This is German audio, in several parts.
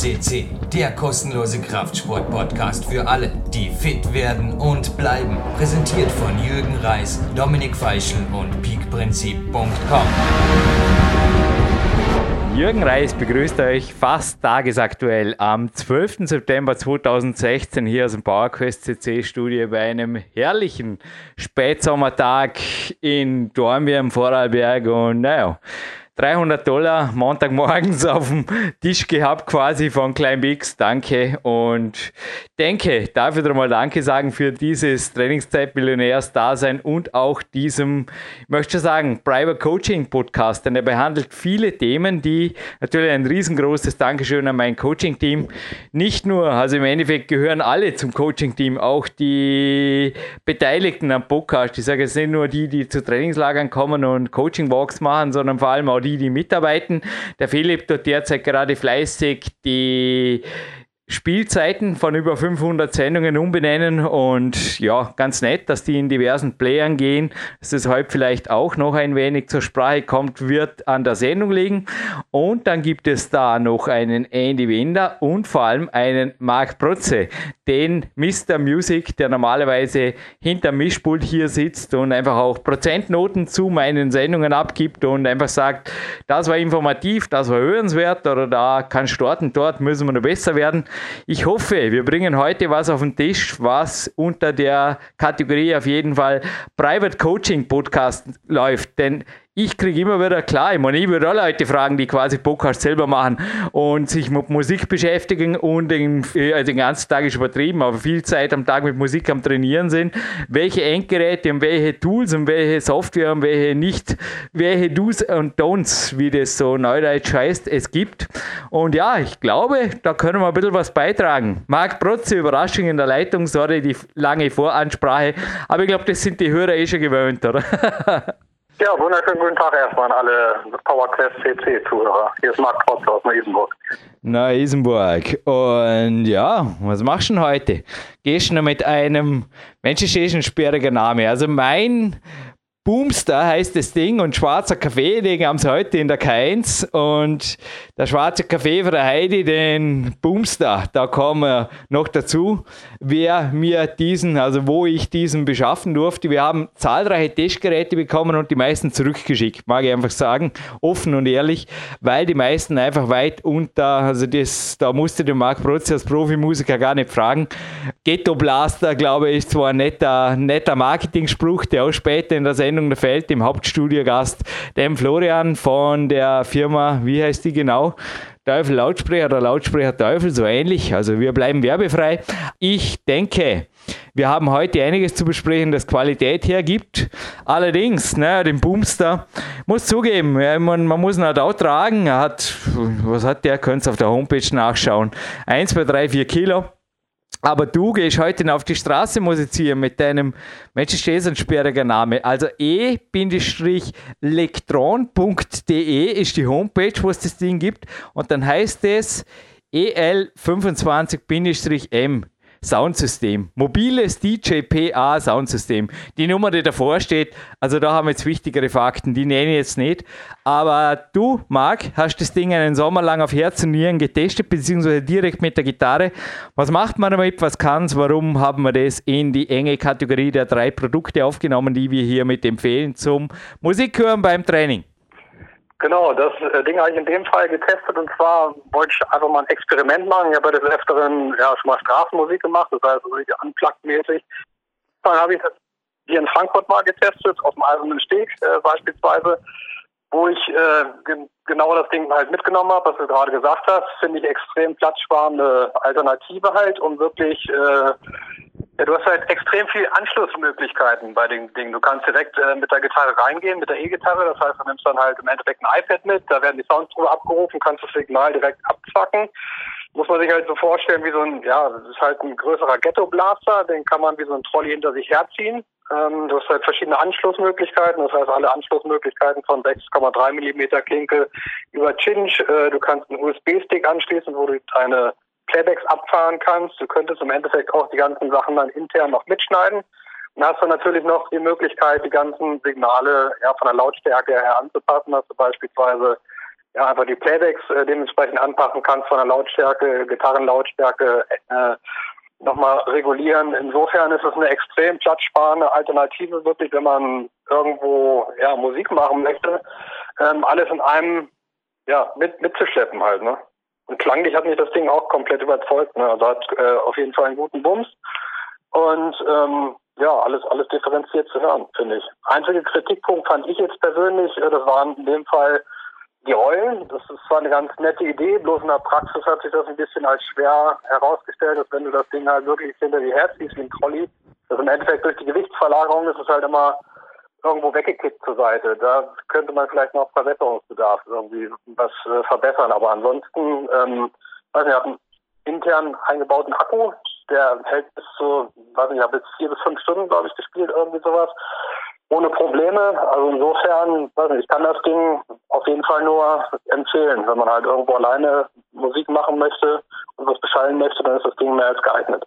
CC, der kostenlose Kraftsport-Podcast für alle, die fit werden und bleiben. Präsentiert von Jürgen Reis, Dominik Feischl und peakprinzip.com. Jürgen Reis begrüßt euch fast tagesaktuell am 12. September 2016 hier aus dem PowerQuest CC Studio bei einem herrlichen Spätsommertag in Dornbirn Vorarlberg und naja, 300 Dollar Montagmorgens auf dem Tisch gehabt, quasi von Klein. Danke. Und denke, darf ich mal Danke sagen für dieses Trainingszeit-Millionärs-Dasein und auch diesem, ich möchte sagen, Private Coaching Podcast, denn er behandelt viele Themen, die natürlich ein riesengroßes Dankeschön an mein Coaching-Team. Nicht nur, also im Endeffekt gehören alle zum Coaching-Team, auch die Beteiligten am Podcast. Ich sage jetzt nicht nur die, die zu Trainingslagern kommen und Coaching-Walks machen, sondern vor allem auch die, die mitarbeiten. Der Philipp tut derzeit gerade fleißig die Spielzeiten von über 500 Sendungen umbenennen und ja, ganz nett, dass die in diversen Playern gehen. Dass das heute vielleicht auch noch ein wenig zur Sprache kommt, wird an der Sendung liegen. Und dann gibt es da noch einen Andy Winder und vor allem einen Marc Protze, den Mr. Music, der normalerweise hinter Mischpult hier sitzt und einfach auch Prozentnoten zu meinen Sendungen abgibt und einfach sagt, das war informativ, das war hörenswert oder da kann starten, dort müssen wir noch besser werden. Ich hoffe, wir bringen heute was auf den Tisch, was unter der Kategorie auf jeden Fall Private Coaching Podcast läuft. Denn ich kriege immer wieder klar, ich meine, ich würde auch Leute fragen, die quasi Podcast selber machen und sich mit Musik beschäftigen und den, also den ganzen Tag ist übertrieben, aber viel Zeit am Tag mit Musik am Trainieren sind, welche Endgeräte und welche Tools und welche Software und welche nicht, welche Do's und Don'ts, wie das so neudeutsch heißt, es gibt. Und ja, ich glaube, da können wir ein bisschen was beitragen. Marc Protze, Überraschung in der Leitung, sorry, die lange Voransprache, aber ich glaube, das sind die Hörer eh schon gewöhnt, oder? Ja, wunderschönen guten Tag erstmal an alle PowerQuest CC-Zuhörer. Hier ist Marc Trotz aus Neu-Isenburg. Neu-Isenburg. Und ja, was machst du denn heute? Gehst du noch mit einem, Mensch, ist ein sperriger Name. Also mein Boomster heißt das Ding und schwarzer Kaffee, den haben sie heute in der K1 und der schwarze Kaffee für der Heidi, den Boomster, da kommen wir noch dazu, wer mir diesen, also wo ich diesen beschaffen durfte. Wir haben zahlreiche Testgeräte bekommen und die meisten zurückgeschickt, mag ich einfach sagen, offen und ehrlich, weil die meisten einfach weit unter, also das, da musste der Marc Protz als Profimusiker gar nicht fragen. Ghetto Blaster, glaube ich, ist zwar ein netter, netter Marketing-Spruch, der auch später in der Sendung Sendung der Feld, dem Hauptstudiogast, dem Florian von der Firma, wie heißt die genau? Teufel Lautsprecher oder Lautsprecher Teufel, so ähnlich. Also wir bleiben werbefrei. Ich denke, wir haben heute einiges zu besprechen, das Qualität hergibt. Allerdings, ne, den Boomster, muss zugeben, man, man, muss ihn halt auch tragen. Er hat, was hat der? Könnt ihr auf der Homepage nachschauen. 1, 2, 3, 4 Kilo. Aber du gehst heute auf die Straße musizieren mit deinem, Mensch, ist ein sperriger Name. Also e-lektron.de ist die Homepage, wo es das Ding gibt. Und dann heißt es EL25-M. Soundsystem. Mobiles DJPA Soundsystem. Die Nummer, die davor steht, also da haben wir jetzt wichtigere Fakten, die nenne ich jetzt nicht. Aber du, Marc, hast das Ding einen Sommer lang auf Herz und Nieren getestet, beziehungsweise direkt mit der Gitarre. Was macht man damit? Was kann es? Warum haben wir das in die enge Kategorie der drei Produkte aufgenommen, die wir hier mit empfehlen zum Musikhören beim Training? Genau, das äh, Ding habe ich in dem Fall getestet und zwar wollte ich einfach mal ein Experiment machen. Ich habe bei des Öfteren ja schon mal Straßenmusik gemacht, das heißt so richtig unplugged-mäßig. Dann habe ich das hier in Frankfurt mal getestet, auf dem Eisernen Steg äh, beispielsweise, wo ich äh, gen genau das Ding halt mitgenommen habe, was du gerade gesagt hast. Finde ich extrem platzsparende Alternative halt, um wirklich äh, ja, du hast halt extrem viel Anschlussmöglichkeiten bei den Dingen. Du kannst direkt äh, mit der Gitarre reingehen, mit der E-Gitarre. Das heißt, du nimmst dann halt im Endeffekt ein iPad mit, da werden die Sounds drüber abgerufen, kannst das Signal direkt abzwacken. Muss man sich halt so vorstellen wie so ein, ja, das ist halt ein größerer Ghetto-Blaster, den kann man wie so ein Trolley hinter sich herziehen. Ähm, du hast halt verschiedene Anschlussmöglichkeiten, das heißt alle Anschlussmöglichkeiten von 6,3 Millimeter Klinke über Cinch. Äh, du kannst einen USB-Stick anschließen, wo du deine Playbacks abfahren kannst. Du könntest im Endeffekt auch die ganzen Sachen dann intern noch mitschneiden. Und hast du natürlich noch die Möglichkeit, die ganzen Signale ja, von der Lautstärke her anzupassen, dass du beispielsweise ja, einfach die Playbacks äh, dementsprechend anpassen kannst von der Lautstärke, Gitarrenlautstärke äh, nochmal regulieren. Insofern ist es eine extrem platzsparende Alternative, wirklich, wenn man irgendwo ja, Musik machen möchte, ähm, alles in einem ja, mit, mitzuschleppen halt. Ne? Und klanglich hat mich das Ding auch komplett überzeugt. Ne? Also hat äh, auf jeden Fall einen guten Bums. Und ähm, ja, alles, alles differenziert zu hören, finde ich. Einziger Kritikpunkt fand ich jetzt persönlich, äh, das waren in dem Fall die Rollen. Das ist zwar eine ganz nette Idee, bloß in der Praxis hat sich das ein bisschen als schwer herausgestellt, dass wenn du das Ding halt wirklich hinter dir herziehst wie ein Trolley, dass im Endeffekt durch die Gewichtsverlagerung ist es halt immer irgendwo weggekippt zur Seite. Da könnte man vielleicht noch Verbesserungsbedarf irgendwie was äh, verbessern. Aber ansonsten, ähm, weiß nicht, einen intern eingebauten Akku, der hält bis zu, weiß nicht, jetzt vier bis fünf Stunden, glaube ich, gespielt, irgendwie sowas ohne Probleme. Also insofern, weiß nicht, ich kann das Ding auf jeden Fall nur empfehlen. Wenn man halt irgendwo alleine Musik machen möchte und was beschallen möchte, dann ist das Ding mehr als geeignet.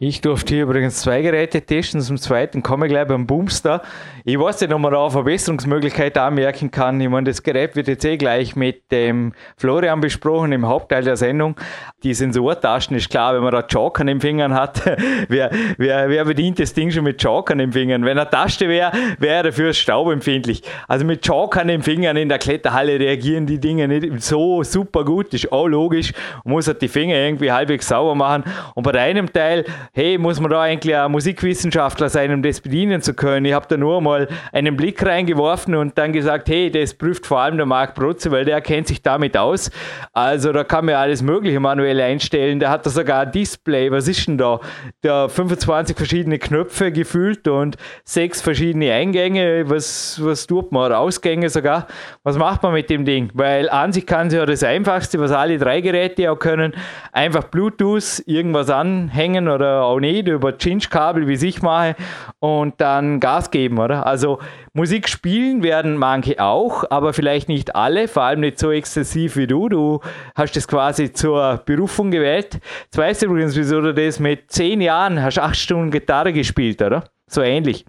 Ich durfte hier übrigens zwei Geräte testen. Zum zweiten komme ich gleich beim Boomster. Ich weiß nicht, ob man da eine Verbesserungsmöglichkeit anmerken kann. Ich meine, das Gerät wird jetzt eh gleich mit dem Florian besprochen im Hauptteil der Sendung. Die Sensortaschen ist klar, wenn man da an den Fingern hat, wer, wer, wer bedient das Ding schon mit an den Fingern? Wenn eine Taste wäre, wäre er dafür staubempfindlich. Also mit an den Fingern in der Kletterhalle reagieren die Dinge nicht so super gut. Ist auch logisch. Man muss halt die Finger irgendwie halbwegs sauber machen. Und bei einem Teil hey, muss man da eigentlich ein Musikwissenschaftler sein, um das bedienen zu können? Ich habe da nur mal einen Blick reingeworfen und dann gesagt, hey, das prüft vor allem der Marc Brutze, weil der kennt sich damit aus. Also da kann man alles Mögliche manuell einstellen. Der hat da sogar ein Display. Was ist denn da? Da 25 verschiedene Knöpfe gefühlt und sechs verschiedene Eingänge. Was, was tut man? Ausgänge sogar. Was macht man mit dem Ding? Weil an sich kann sie ja das Einfachste, was alle drei Geräte auch können, einfach Bluetooth irgendwas anhängen oder auch nicht, über Cinch-Kabel, wie ich mache, und dann Gas geben, oder? Also Musik spielen werden manche auch, aber vielleicht nicht alle, vor allem nicht so exzessiv wie du. Du hast das quasi zur Berufung gewählt. Jetzt weißt du übrigens, wieso du das mit zehn Jahren hast acht Stunden Gitarre gespielt, oder? So ähnlich.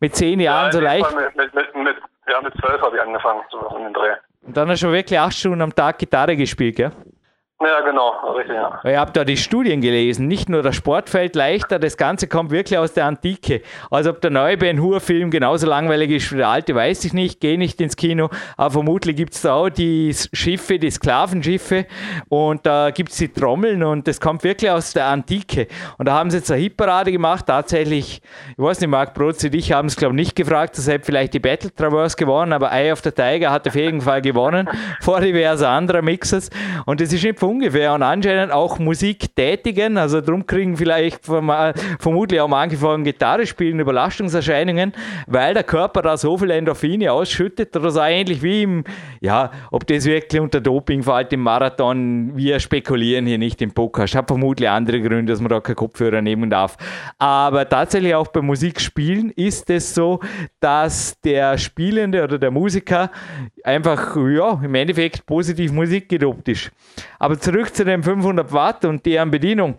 Mit zehn Jahren ja, so leicht. Mit, mit, mit, mit, ja, mit zwölf habe ich angefangen, so in den Dreh. Und dann hast du schon wirklich acht Stunden am Tag Gitarre gespielt, gell? Ja, genau, richtig, ja. Ich habe da die Studien gelesen. Nicht nur das Sport fällt leichter, das Ganze kommt wirklich aus der Antike. Also ob der neue Ben Hur-Film genauso langweilig ist wie der alte, weiß ich nicht. Gehe nicht ins Kino. Aber vermutlich gibt es da auch die Schiffe, die Sklavenschiffe. Und da gibt es die Trommeln und das kommt wirklich aus der Antike. Und da haben sie jetzt eine Hitparade gemacht. Tatsächlich, ich weiß nicht, Marc Brotz und ich haben es, glaube ich, nicht gefragt. Deshalb vielleicht die Battle Traverse gewonnen. Aber Eye of the Tiger hat auf jeden Fall gewonnen vor diverse anderer Mixers. Und das ist nicht ungefähr und anscheinend auch Musik tätigen. Also darum kriegen vielleicht vermutlich auch manche von Gitarre spielen Überlastungserscheinungen, weil der Körper da so viel Endorphine ausschüttet oder so ähnlich wie im, ja, ob das wirklich unter Doping fällt im Marathon, wir spekulieren hier nicht im Poker. Ich habe vermutlich andere Gründe, dass man da keinen Kopfhörer nehmen darf. Aber tatsächlich auch beim Musikspielen ist es so, dass der Spielende oder der Musiker einfach, ja, im Endeffekt positiv Musik gedopt ist. Aber zurück zu den 500 Watt und deren Bedienung.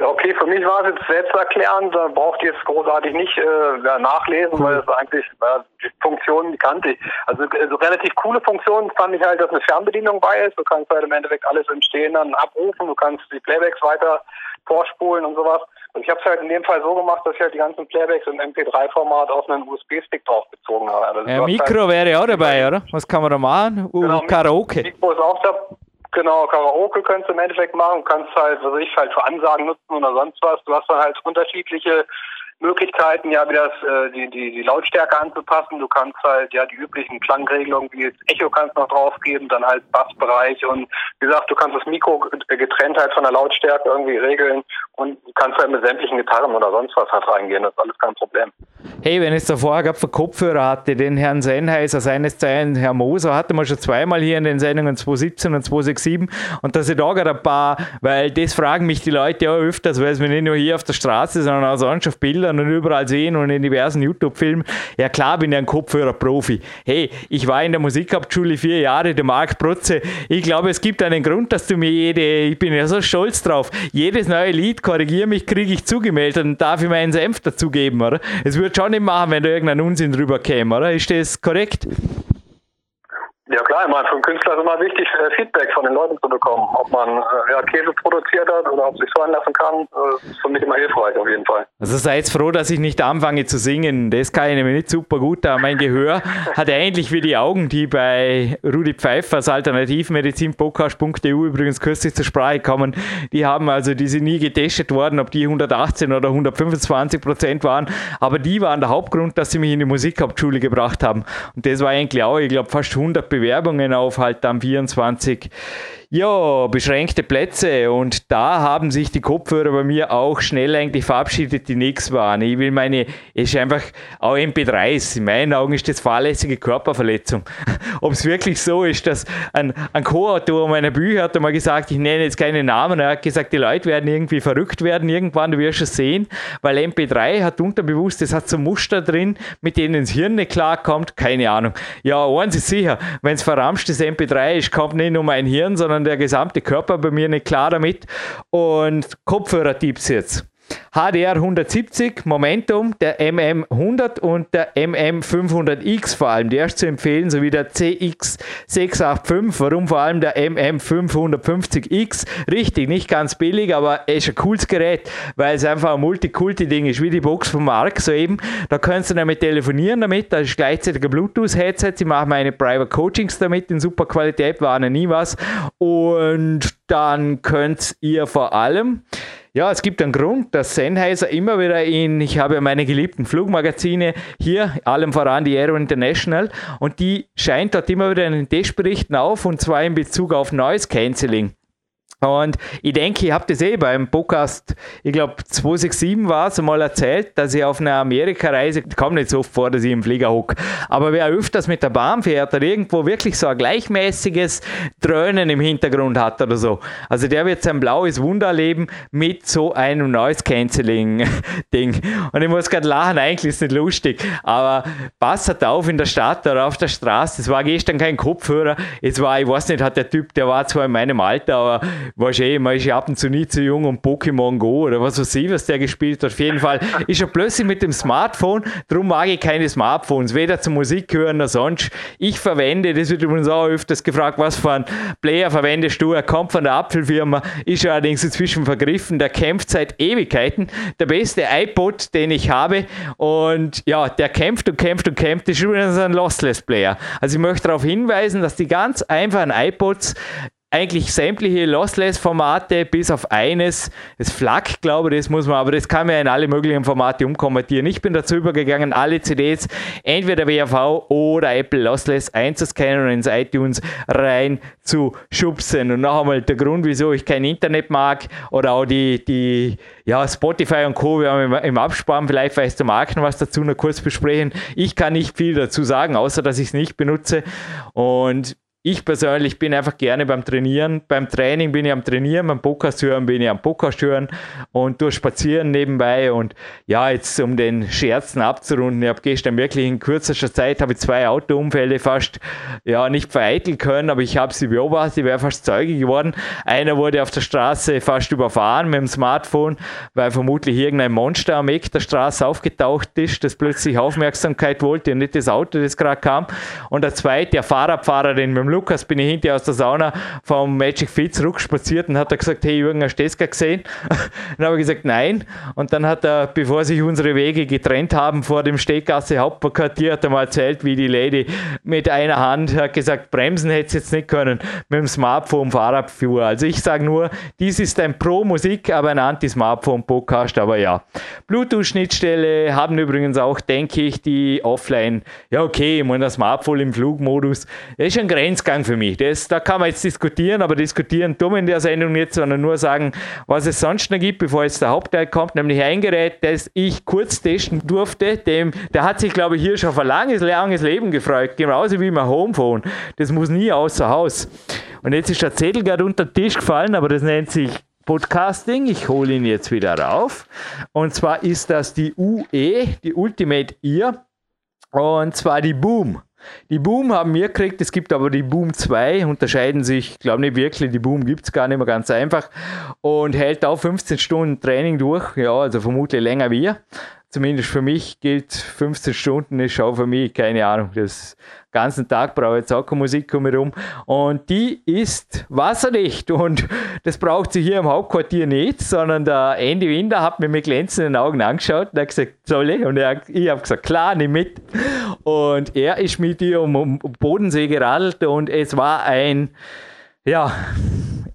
Okay, für mich war es jetzt selbsterklärend, da braucht ihr jetzt großartig nicht äh, nachlesen, weil es eigentlich, äh, die Funktionen, die kannte ich. Also, also relativ coole Funktionen fand ich halt, dass eine Fernbedienung bei ist. Du kannst halt im Endeffekt alles im Stehen dann abrufen, du kannst die Playbacks weiter vorspulen und sowas. Und ich habe es halt in dem Fall so gemacht, dass ich halt die ganzen Playbacks im MP3-Format auf einen USB-Stick draufgezogen habe. Also ja, Mikro halt wäre auch dabei, oder? Was kann man da machen? Genau, Karaoke. Mikro ist auch dabei. Genau, Karaoke könntest du im Endeffekt machen, kannst halt, was ich halt für Ansagen nutzen oder sonst was. Du hast dann halt unterschiedliche Möglichkeiten, ja, wie das, äh, die, die, die Lautstärke anzupassen. Du kannst halt, ja, die üblichen Klangregelungen wie das Echo kannst noch draufgeben, dann halt Bassbereich und wie gesagt, du kannst das Mikro getrennt halt von der Lautstärke irgendwie regeln und kannst halt mit sämtlichen Gitarren oder sonst was halt reingehen. Das ist alles kein Problem. Hey, wenn ich es davor gehabt für Kopfhörer hatte, den Herrn Sennheiser, seines Zeichens Herr Moser, hatte man schon zweimal hier in den Sendungen 217 und 267 und dass ich da gerade ein paar, weil das fragen mich die Leute auch öfters, weil es mir nicht nur hier auf der Straße, sondern auch sonst auf Bildern und überall sehen und in diversen YouTube-Filmen. Ja klar bin ich ein Kopfhörer-Profi. Hey, ich war in der Musikhauptschule vier Jahre, der Marc Protze. Ich glaube, es gibt einen Grund, dass du mir jede, ich bin ja so stolz drauf, jedes neue Lied, korrigiere mich, kriege ich zugemeldet und darf ich meinen Senf dazugeben, oder? Es würde schon nicht machen, wenn da irgendein Unsinn drüber käme, oder? Ist das korrekt? Ja klar, ich meine, für einen Künstler ist immer wichtig, äh, Feedback von den Leuten zu bekommen. Ob man äh, ja, Käse produziert hat oder ob sich so einlassen kann, äh, ist für mich immer hilfreich auf jeden Fall. Also seid froh, dass ich nicht anfange zu singen. Das kann ich nämlich nicht super gut, da mein Gehör hat ähnlich wie die Augen, die bei Rudi Pfeiffers Alternativmedizin-podcast.eu übrigens kürzlich zur Sprache kommen. Die haben also, die sind nie getestet worden, ob die 118 oder 125 Prozent waren, aber die waren der Hauptgrund, dass sie mich in die Musikhauptschule gebracht haben. Und das war eigentlich auch, ich glaube, fast 100 Bewerbungen auf halt am 24 ja, beschränkte Plätze und da haben sich die Kopfhörer bei mir auch schnell eigentlich verabschiedet, die nichts waren. Ich will meine, es ist einfach auch MP3s. In meinen Augen ist das fahrlässige Körperverletzung. Ob es wirklich so ist, dass ein, ein Co-Autor meiner Bücher hat einmal gesagt, ich nenne jetzt keine Namen, er hat gesagt, die Leute werden irgendwie verrückt werden irgendwann, du wirst es sehen, weil MP3 hat unterbewusst, das hat so Muster drin, mit denen das Hirn nicht klarkommt, keine Ahnung. Ja, eins ist sicher, wenn es verramschtes MP3 ist, kommt nicht nur mein Hirn, sondern sondern der gesamte Körper bei mir nicht klar damit. Und Kopfhörer-Tipps jetzt. HDR 170, Momentum, der MM100 und der MM500X vor allem. Der ist zu empfehlen, sowie der CX685. Warum vor allem der MM550X? Richtig, nicht ganz billig, aber es ist ein cooles Gerät, weil es einfach ein Multikulti-Ding ist, wie die Box von Mark soeben. Da kannst du damit telefonieren damit, da ist gleichzeitig ein Bluetooth-Headset. Ich mache meine Private Coachings damit in super Qualität, war nie was. Und dann könnt ihr vor allem ja, es gibt einen Grund, dass Sennheiser immer wieder in, ich habe ja meine geliebten Flugmagazine hier, allem voran die Aero International, und die scheint dort immer wieder in den Testberichten auf, und zwar in Bezug auf Noise Cancelling. Und ich denke, ich habe das eh beim Podcast, ich glaube 267 war es, mal erzählt, dass ich auf einer Amerikareise, ich komme nicht so oft vor, dass ich im Flieger hocke, aber wer öfters mit der Bahn fährt oder irgendwo wirklich so ein gleichmäßiges Dröhnen im Hintergrund hat oder so, also der wird sein blaues Wunder erleben mit so einem Noise Cancelling Ding. Und ich muss gerade lachen, eigentlich ist es nicht lustig, aber passt auf in der Stadt oder auf der Straße, es war gestern kein Kopfhörer, es war, ich weiß nicht, hat der Typ, der war zwar in meinem Alter, aber weißt eh, man ist ja ab und zu nie zu jung um Pokémon Go oder was weiß ich, was der gespielt hat. Auf jeden Fall ist er plötzlich mit dem Smartphone, darum mag ich keine Smartphones, weder zum Musik hören noch sonst. Ich verwende, das wird übrigens auch öfters gefragt, was für ein Player verwendest du? Er kommt von der Apfelfirma, ist allerdings inzwischen vergriffen, der kämpft seit Ewigkeiten. Der beste iPod, den ich habe und ja, der kämpft und kämpft und kämpft, das ist übrigens ein Lossless Player. Also ich möchte darauf hinweisen, dass die ganz einfachen iPods eigentlich sämtliche Lossless-Formate bis auf eines, das FLAC, glaube ich, das muss man, aber das kann man ja in alle möglichen Formate umkonvertieren. Ich bin dazu übergegangen, alle CDs entweder WAV oder Apple Lossless einzuscannen und ins iTunes rein zu schubsen. Und noch einmal der Grund, wieso ich kein Internet mag oder auch die, die ja, Spotify und Co. Wir haben im Abspann, vielleicht weißt du Marc noch was dazu noch kurz besprechen. Ich kann nicht viel dazu sagen, außer dass ich es nicht benutze. Und ich persönlich bin einfach gerne beim Trainieren. Beim Training bin ich am Trainieren, beim Podcast hören bin ich am Podcast hören und durch Spazieren nebenbei. Und ja, jetzt um den Scherzen abzurunden, ich habe gestern wirklich in kürzester Zeit habe ich zwei Autounfälle fast ja nicht vereiteln können, aber ich habe sie beobachtet, ich wäre fast Zeuge geworden. Einer wurde auf der Straße fast überfahren mit dem Smartphone, weil vermutlich irgendein Monster am Eck der Straße aufgetaucht ist, das plötzlich Aufmerksamkeit wollte und nicht das Auto, das gerade kam. Und der zweite, der Fahrradfahrerin mit dem Lukas bin ich hinterher aus der Sauna vom Magic Fit zurückspaziert und hat er gesagt, hey Jürgen, hast du das gesehen? dann habe ich gesagt, nein. Und dann hat er, bevor sich unsere Wege getrennt haben vor dem Stehgasse Hauptquartier, hat er mal erzählt, wie die Lady mit einer Hand hat gesagt, bremsen hätte sie jetzt nicht können, mit dem Smartphone Fahrrad fuhr. Also ich sage nur, dies ist ein Pro-Musik, aber ein Anti-Smartphone-Podcast, aber ja. Bluetooth-Schnittstelle haben übrigens auch, denke ich, die Offline, ja okay, ich meine, das Smartphone im Flugmodus, das ist ein Grenz Grenzgang für mich. Das, da kann man jetzt diskutieren, aber diskutieren wir in der Sendung nicht, sondern nur sagen, was es sonst noch gibt, bevor jetzt der Hauptteil kommt, nämlich ein Gerät, das ich kurz testen durfte. Dem, der hat sich, glaube ich, hier schon ein langes, langes Leben gefreut, genauso wie mein Homephone. Das muss nie außer Haus. Und jetzt ist der Zettel gerade unter den Tisch gefallen, aber das nennt sich Podcasting. Ich hole ihn jetzt wieder rauf. Und zwar ist das die UE, die Ultimate Ear. Und zwar die Boom. Die Boom haben wir gekriegt, es gibt aber die Boom 2, unterscheiden sich, glaube nicht wirklich, die Boom gibt es gar nicht mehr ganz einfach und hält auch 15 Stunden Training durch, ja, also vermutlich länger wie wir. Zumindest für mich gilt 15 Stunden ist auch für mich, keine Ahnung, das ganzen Tag brauche ich jetzt auch keine Musik um mich herum. Und die ist wasserdicht und das braucht sie hier im Hauptquartier nicht, sondern der Andy Winder hat mir mit glänzenden Augen angeschaut und hat gesagt, soll ich? Und er, ich habe gesagt, klar, nimm mit. Und er ist mit ihr um, um Bodensee geradelt und es war ein, ja,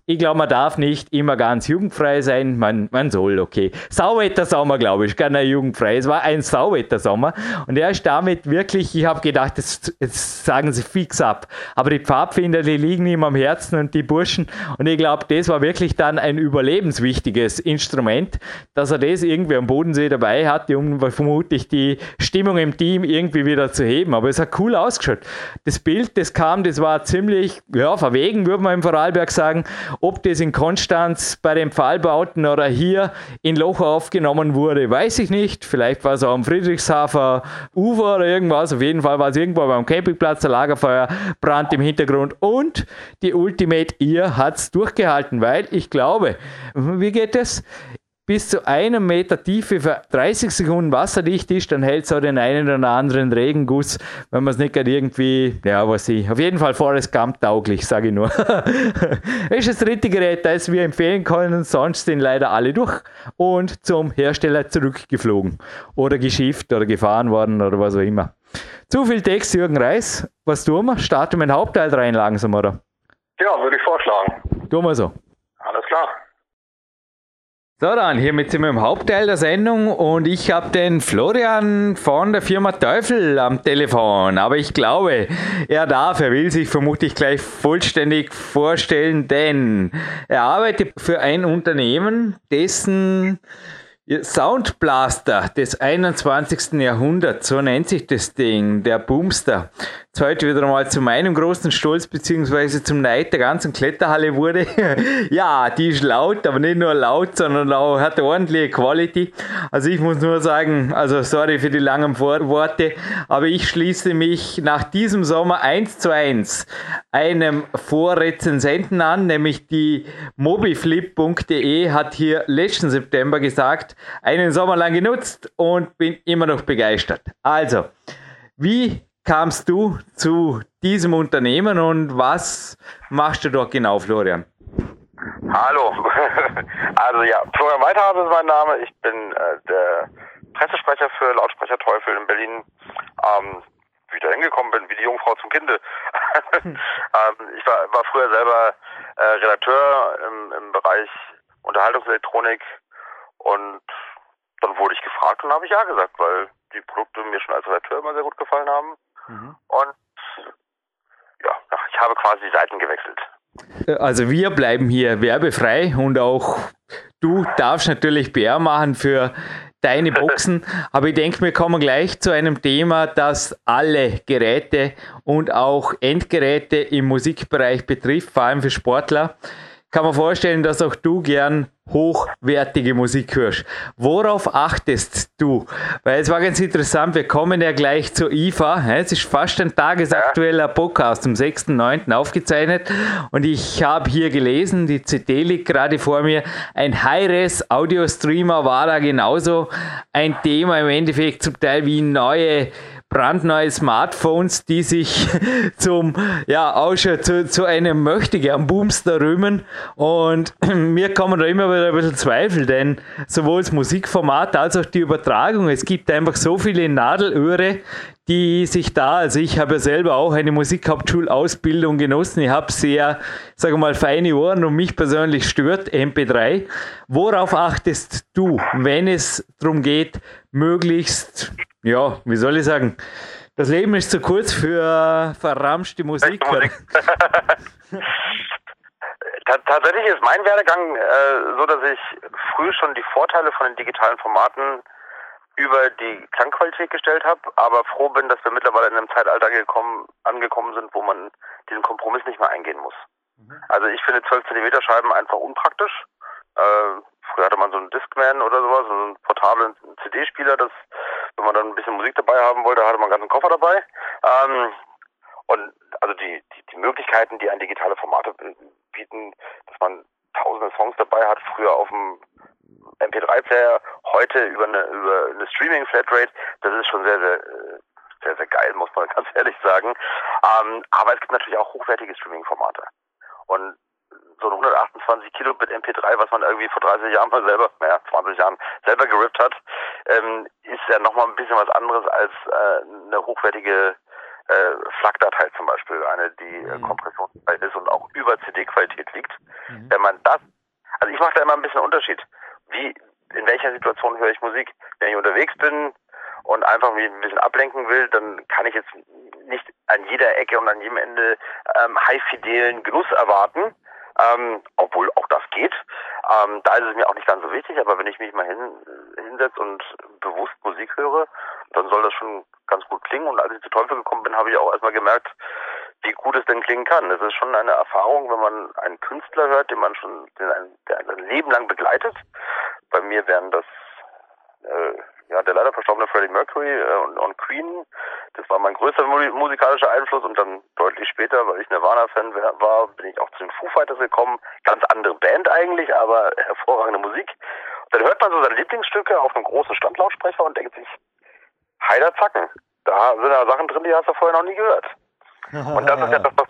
ich glaube, man darf nicht immer ganz jugendfrei sein. Man, man soll, okay. Sauwettersommer, glaube ich, gar nicht jugendfrei. Es war ein Sauwettersommer. Und er ist damit wirklich, ich habe gedacht, jetzt, jetzt, sagen sie fix ab. Aber die Pfadfinder, die liegen ihm am Herzen und die Burschen. Und ich glaube, das war wirklich dann ein überlebenswichtiges Instrument, dass er das irgendwie am Bodensee dabei hatte, um vermutlich die Stimmung im Team irgendwie wieder zu heben. Aber es hat cool ausgeschaut. Das Bild, das kam, das war ziemlich, ja, verwegen, würde man im Vorarlberg sagen. Ob das in Konstanz bei den Pfahlbauten oder hier in Locher aufgenommen wurde, weiß ich nicht. Vielleicht war es auch am Friedrichshafer Ufer oder irgendwas. Auf jeden Fall war es irgendwo beim Campingplatz, der Lagerfeuer brannte im Hintergrund und die Ultimate Ear hat es durchgehalten, weil ich glaube, wie geht es? Bis zu einem Meter Tiefe für 30 Sekunden wasserdicht ist, dann hält es auch den einen oder anderen Regenguss, wenn man es nicht gerade irgendwie, ja, was ich, auf jeden Fall Forest Gump tauglich, sage ich nur. ist das dritte Gerät, das wir empfehlen können, sonst sind leider alle durch und zum Hersteller zurückgeflogen oder geschifft oder gefahren worden oder was auch immer. Zu viel Text, Jürgen Reis. Was tun wir? Starten wir den Hauptteil rein langsam, oder? Ja, würde ich vorschlagen. Tun wir so. So, dann hiermit sind wir im Hauptteil der Sendung und ich habe den Florian von der Firma Teufel am Telefon. Aber ich glaube, er darf, er will sich vermutlich gleich vollständig vorstellen, denn er arbeitet für ein Unternehmen, dessen Soundblaster des 21. Jahrhunderts, so nennt sich das Ding, der Boomster, jetzt heute wieder mal zu meinem großen Stolz beziehungsweise zum Neid der ganzen Kletterhalle wurde. ja, die ist laut, aber nicht nur laut, sondern auch hat ordentliche Quality. Also ich muss nur sagen, also sorry für die langen Vorworte, aber ich schließe mich nach diesem Sommer eins zu eins einem Vorrezensenten an, nämlich die mobiflip.de hat hier letzten September gesagt, einen Sommer lang genutzt und bin immer noch begeistert. Also, wie kamst du zu diesem Unternehmen und was machst du dort genau, Florian? Hallo. Also ja, Florian Weiterhase ist mein Name. Ich bin äh, der Pressesprecher für Lautsprecher Teufel in Berlin. Ähm, wie ich da hingekommen bin, wie die Jungfrau zum Kinde. Hm. ähm, ich war, war früher selber äh, Redakteur im, im Bereich Unterhaltungselektronik und dann wurde ich gefragt und habe ich ja gesagt, weil die Produkte mir schon als Redakteur immer sehr gut gefallen haben. Mhm. Und ja, ich habe quasi die Seiten gewechselt. Äh, also wir bleiben hier werbefrei und auch du darfst natürlich PR machen für deine Boxen. Aber ich denke, wir kommen gleich zu einem Thema, das alle Geräte und auch Endgeräte im Musikbereich betrifft, vor allem für Sportler kann man vorstellen, dass auch du gern hochwertige Musik hörst. Worauf achtest du? Weil es war ganz interessant, wir kommen ja gleich zur IFA. Es ist fast ein tagesaktueller Podcast am 6.9. aufgezeichnet und ich habe hier gelesen, die CD liegt gerade vor mir, ein Hi-Res Audio-Streamer war da genauso ein Thema im Endeffekt zum Teil wie neue brandneue Smartphones, die sich zum, ja, auch schon zu, zu einem möchtegern Boomster rühmen. Und mir kommen da immer wieder ein bisschen Zweifel, denn sowohl das Musikformat als auch die Übertragung, es gibt einfach so viele Nadelöhre, die sich da, also ich habe ja selber auch eine Musikhauptschulausbildung genossen. Ich habe sehr, sage mal, feine Ohren und mich persönlich stört MP3. Worauf achtest du, wenn es darum geht, möglichst ja, wie soll ich sagen, das Leben ist zu kurz für verramschte Musik. Musik. Tatsächlich ist mein Werdegang äh, so, dass ich früh schon die Vorteile von den digitalen Formaten über die Klangqualität gestellt habe, aber froh bin, dass wir mittlerweile in einem Zeitalter gekommen, angekommen sind, wo man diesen Kompromiss nicht mehr eingehen muss. Mhm. Also ich finde 12 cm Scheiben einfach unpraktisch. Äh, früher hatte man so einen Discman oder sowas, so einen portablen CD-Spieler, das wenn man dann ein bisschen Musik dabei haben wollte, hatte man einen ganzen Koffer dabei. Ähm, und also die, die, die Möglichkeiten, die ein digitale Formate bieten, dass man tausende Songs dabei hat, früher auf dem MP3-Player, heute über eine, über eine Streaming-Flatrate, das ist schon sehr, sehr, sehr, sehr geil, muss man ganz ehrlich sagen. Ähm, aber es gibt natürlich auch hochwertige Streaming-Formate. Und so ein 128 Kilobit MP3, was man irgendwie vor 30 Jahren mal selber, naja, 20 Jahren selber gerippt hat, ähm, ist ja nochmal ein bisschen was anderes als äh, eine hochwertige äh, FLAC-Datei zum Beispiel, eine, die äh, mhm. kompressionsfrei ist und auch über CD-Qualität liegt. Mhm. Wenn man das, also ich mache da immer ein bisschen Unterschied. Wie, in welcher Situation höre ich Musik? Wenn ich unterwegs bin und einfach mich ein bisschen ablenken will, dann kann ich jetzt nicht an jeder Ecke und an jedem Ende ähm, high-fidelen Genuss erwarten ähm, obwohl auch das geht. Ähm, da ist es mir auch nicht ganz so wichtig, aber wenn ich mich mal hin, hinsetze und bewusst Musik höre, dann soll das schon ganz gut klingen. Und als ich zu Teufel gekommen bin, habe ich auch erstmal gemerkt, wie gut es denn klingen kann. Es ist schon eine Erfahrung, wenn man einen Künstler hört, den man schon den ein, der ein Leben lang begleitet. Bei mir wären das äh, ja, der leider verstorbene Freddie Mercury äh, und, und, Queen, das war mein größter musikalischer Einfluss und dann deutlich später, weil ich Nirvana-Fan war, bin ich auch zu den Foo Fighters gekommen. Ganz andere Band eigentlich, aber hervorragende Musik. Und dann hört man so seine Lieblingsstücke auf einem großen Standlautsprecher und denkt sich, heider Zacken, da sind ja Sachen drin, die hast du vorher noch nie gehört. Und das ist ja das, was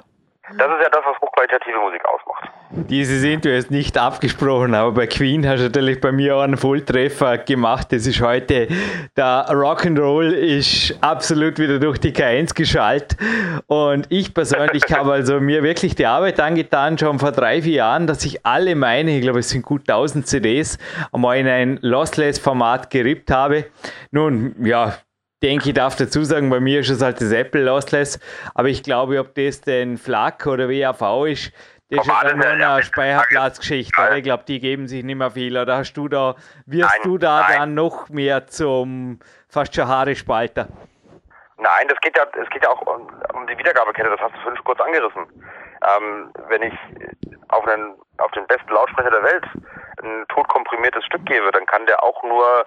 das ist ja das, was hochqualitative Musik ausmacht. Diese sind du jetzt nicht abgesprochen, aber bei Queen hast du natürlich bei mir auch einen Volltreffer gemacht. Das ist heute, der Rock'n'Roll ist absolut wieder durch die K1 geschaltet. Und ich persönlich habe also mir wirklich die Arbeit angetan, schon vor drei, vier Jahren, dass ich alle meine, ich glaube es sind gut 1000 CDs, einmal in ein Lossless-Format gerippt habe. Nun, ja, denke, ich darf dazu sagen, bei mir ist es halt das Apple Lossless, aber ich glaube, ob das denn FLAC oder WAV ist, das ist ja nur eine Speicherplatzgeschichte. Ja. Ich glaube, die geben sich nicht mehr viel. Oder hast du da, wirst nein, du da nein. dann noch mehr zum fast schon Haare-Spalter? Nein, das geht ja, es geht ja auch um, um, die Wiedergabekette, das hast du vorhin kurz angerissen. Ähm, wenn ich auf, einen, auf den besten Lautsprecher der Welt ein totkomprimiertes Stück gebe, dann kann der auch nur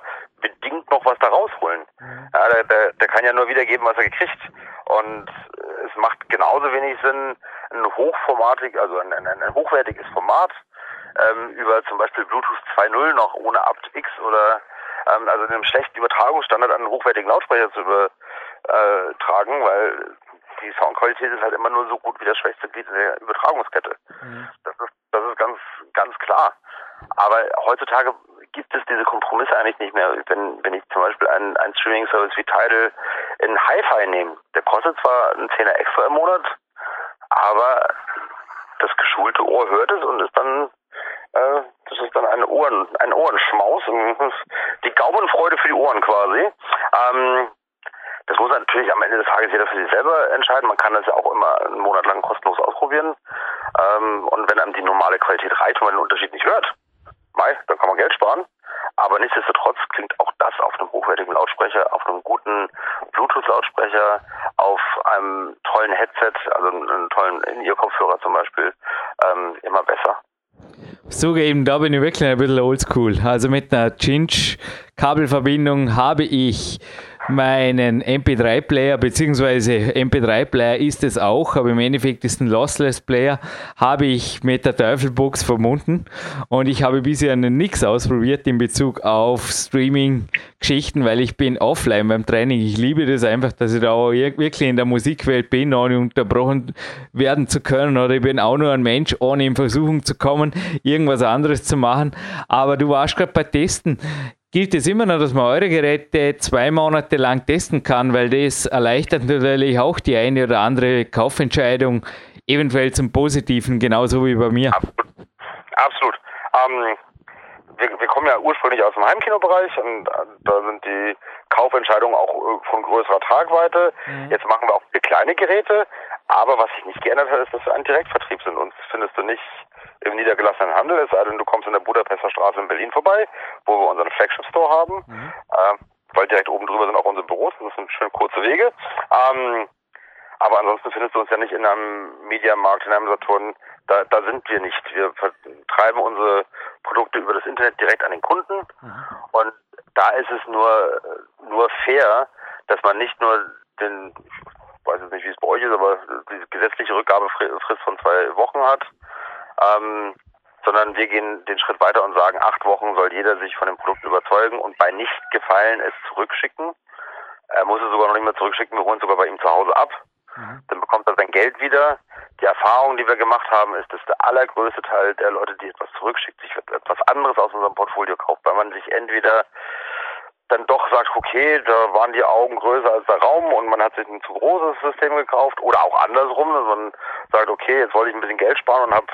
bedingt noch was da rausholen. Mhm. Ja, der, der, der kann ja nur wiedergeben, was er gekriegt. Und es macht genauso wenig Sinn, ein hochformatig, also ein, ein, ein hochwertiges Format ähm, über zum Beispiel Bluetooth 2.0 noch ohne apt-X oder ähm, also einem schlechten Übertragungsstandard an einen hochwertigen Lautsprecher zu übertragen, weil die Soundqualität ist halt immer nur so gut wie das schwächste Glied in der Übertragungskette. Mhm. Das ist das ist ganz ganz klar. Aber heutzutage gibt es diese Kompromisse eigentlich nicht mehr. Wenn, wenn ich zum Beispiel einen, einen Streaming-Service wie Tidal in Hi-Fi nehme, der kostet zwar einen Zehner extra im Monat, aber das geschulte Ohr hört es und ist dann äh, das ist dann ein Ohren ein Ohrenschmaus die Gaumenfreude für die Ohren quasi. Ähm, das muss natürlich am Ende des Tages jeder für sich selber entscheiden. Man kann das ja auch immer einen Monat lang kostenlos ausprobieren. Ähm, und wenn einem die normale Qualität reicht und man den Unterschied nicht hört, mei, dann kann man Geld sparen. Aber nichtsdestotrotz klingt auch das auf einem hochwertigen Lautsprecher, auf einem guten Bluetooth-Lautsprecher, auf einem tollen Headset, also einem tollen In-Ear-Kopfhörer zum Beispiel, ähm, immer besser. Zugeben, da bin ich wirklich ein bisschen oldschool. Also mit einer Cinch-Kabelverbindung habe ich meinen MP3-Player, beziehungsweise MP3-Player ist es auch, aber im Endeffekt ist ein Lossless-Player, habe ich mit der Teufelbox verbunden und ich habe bisher nichts ausprobiert in Bezug auf Streaming-Geschichten, weil ich bin offline beim Training. Ich liebe das einfach, dass ich da wirklich in der Musikwelt bin, ohne unterbrochen werden zu können oder ich bin auch nur ein Mensch, ohne in Versuchung zu kommen, irgendwas anderes zu machen. Aber du warst gerade bei Testen gilt es immer noch, dass man eure Geräte zwei Monate lang testen kann, weil das erleichtert natürlich auch die eine oder andere Kaufentscheidung, eventuell zum Positiven, genauso wie bei mir. Absolut. Absolut. Ähm, wir, wir, kommen ja ursprünglich aus dem Heimkinobereich und äh, da sind die Kaufentscheidungen auch äh, von größerer Tragweite. Mhm. Jetzt machen wir auch für kleine Geräte, aber was sich nicht geändert hat, ist, dass wir ein Direktvertrieb sind. Uns findest du nicht im niedergelassenen Handel, es sei denn, du kommst in der Budapester Straße in Berlin vorbei, wo wir unseren Flagship Store haben, mhm. äh, weil direkt oben drüber sind auch unsere Büros, das sind schön kurze Wege. Ähm, aber ansonsten findest du uns ja nicht in einem Mediamarkt, in einem Saturn. Da, da sind wir nicht. Wir vertreiben unsere Produkte über das Internet direkt an den Kunden. Und da ist es nur, nur fair, dass man nicht nur den, ich weiß jetzt nicht, wie es bei euch ist, aber die gesetzliche Rückgabefrist von zwei Wochen hat, ähm, sondern wir gehen den Schritt weiter und sagen, acht Wochen soll jeder sich von dem Produkt überzeugen und bei nicht gefallen es zurückschicken. Er muss es sogar noch nicht mehr zurückschicken, wir holen es sogar bei ihm zu Hause ab. Mhm. Dann bekommt er sein Geld wieder. Die Erfahrung, die wir gemacht haben, ist, dass der allergrößte Teil der Leute, die etwas zurückschickt, sich etwas anderes aus unserem Portfolio kauft, weil man sich entweder dann doch sagt, okay, da waren die Augen größer als der Raum und man hat sich ein zu großes System gekauft oder auch andersrum, dass man sagt, okay, jetzt wollte ich ein bisschen Geld sparen und habe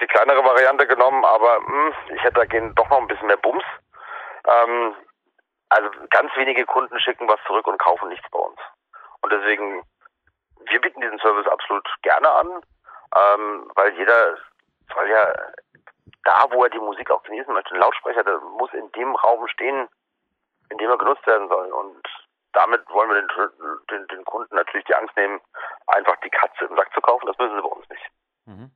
die kleinere Variante genommen, aber mh, hm, ich hätte da doch noch ein bisschen mehr Bums. Ähm, also ganz wenige Kunden schicken was zurück und kaufen nichts bei uns. Und deswegen, wir bieten diesen Service absolut gerne an, ähm, weil jeder soll ja da, wo er die Musik auch genießen möchte, ein Lautsprecher, der muss in dem Raum stehen, in dem er genutzt werden soll. Und damit wollen wir den, den, den Kunden natürlich die Angst nehmen, einfach die Katze im Sack zu kaufen. Das müssen sie bei uns nicht. Mhm.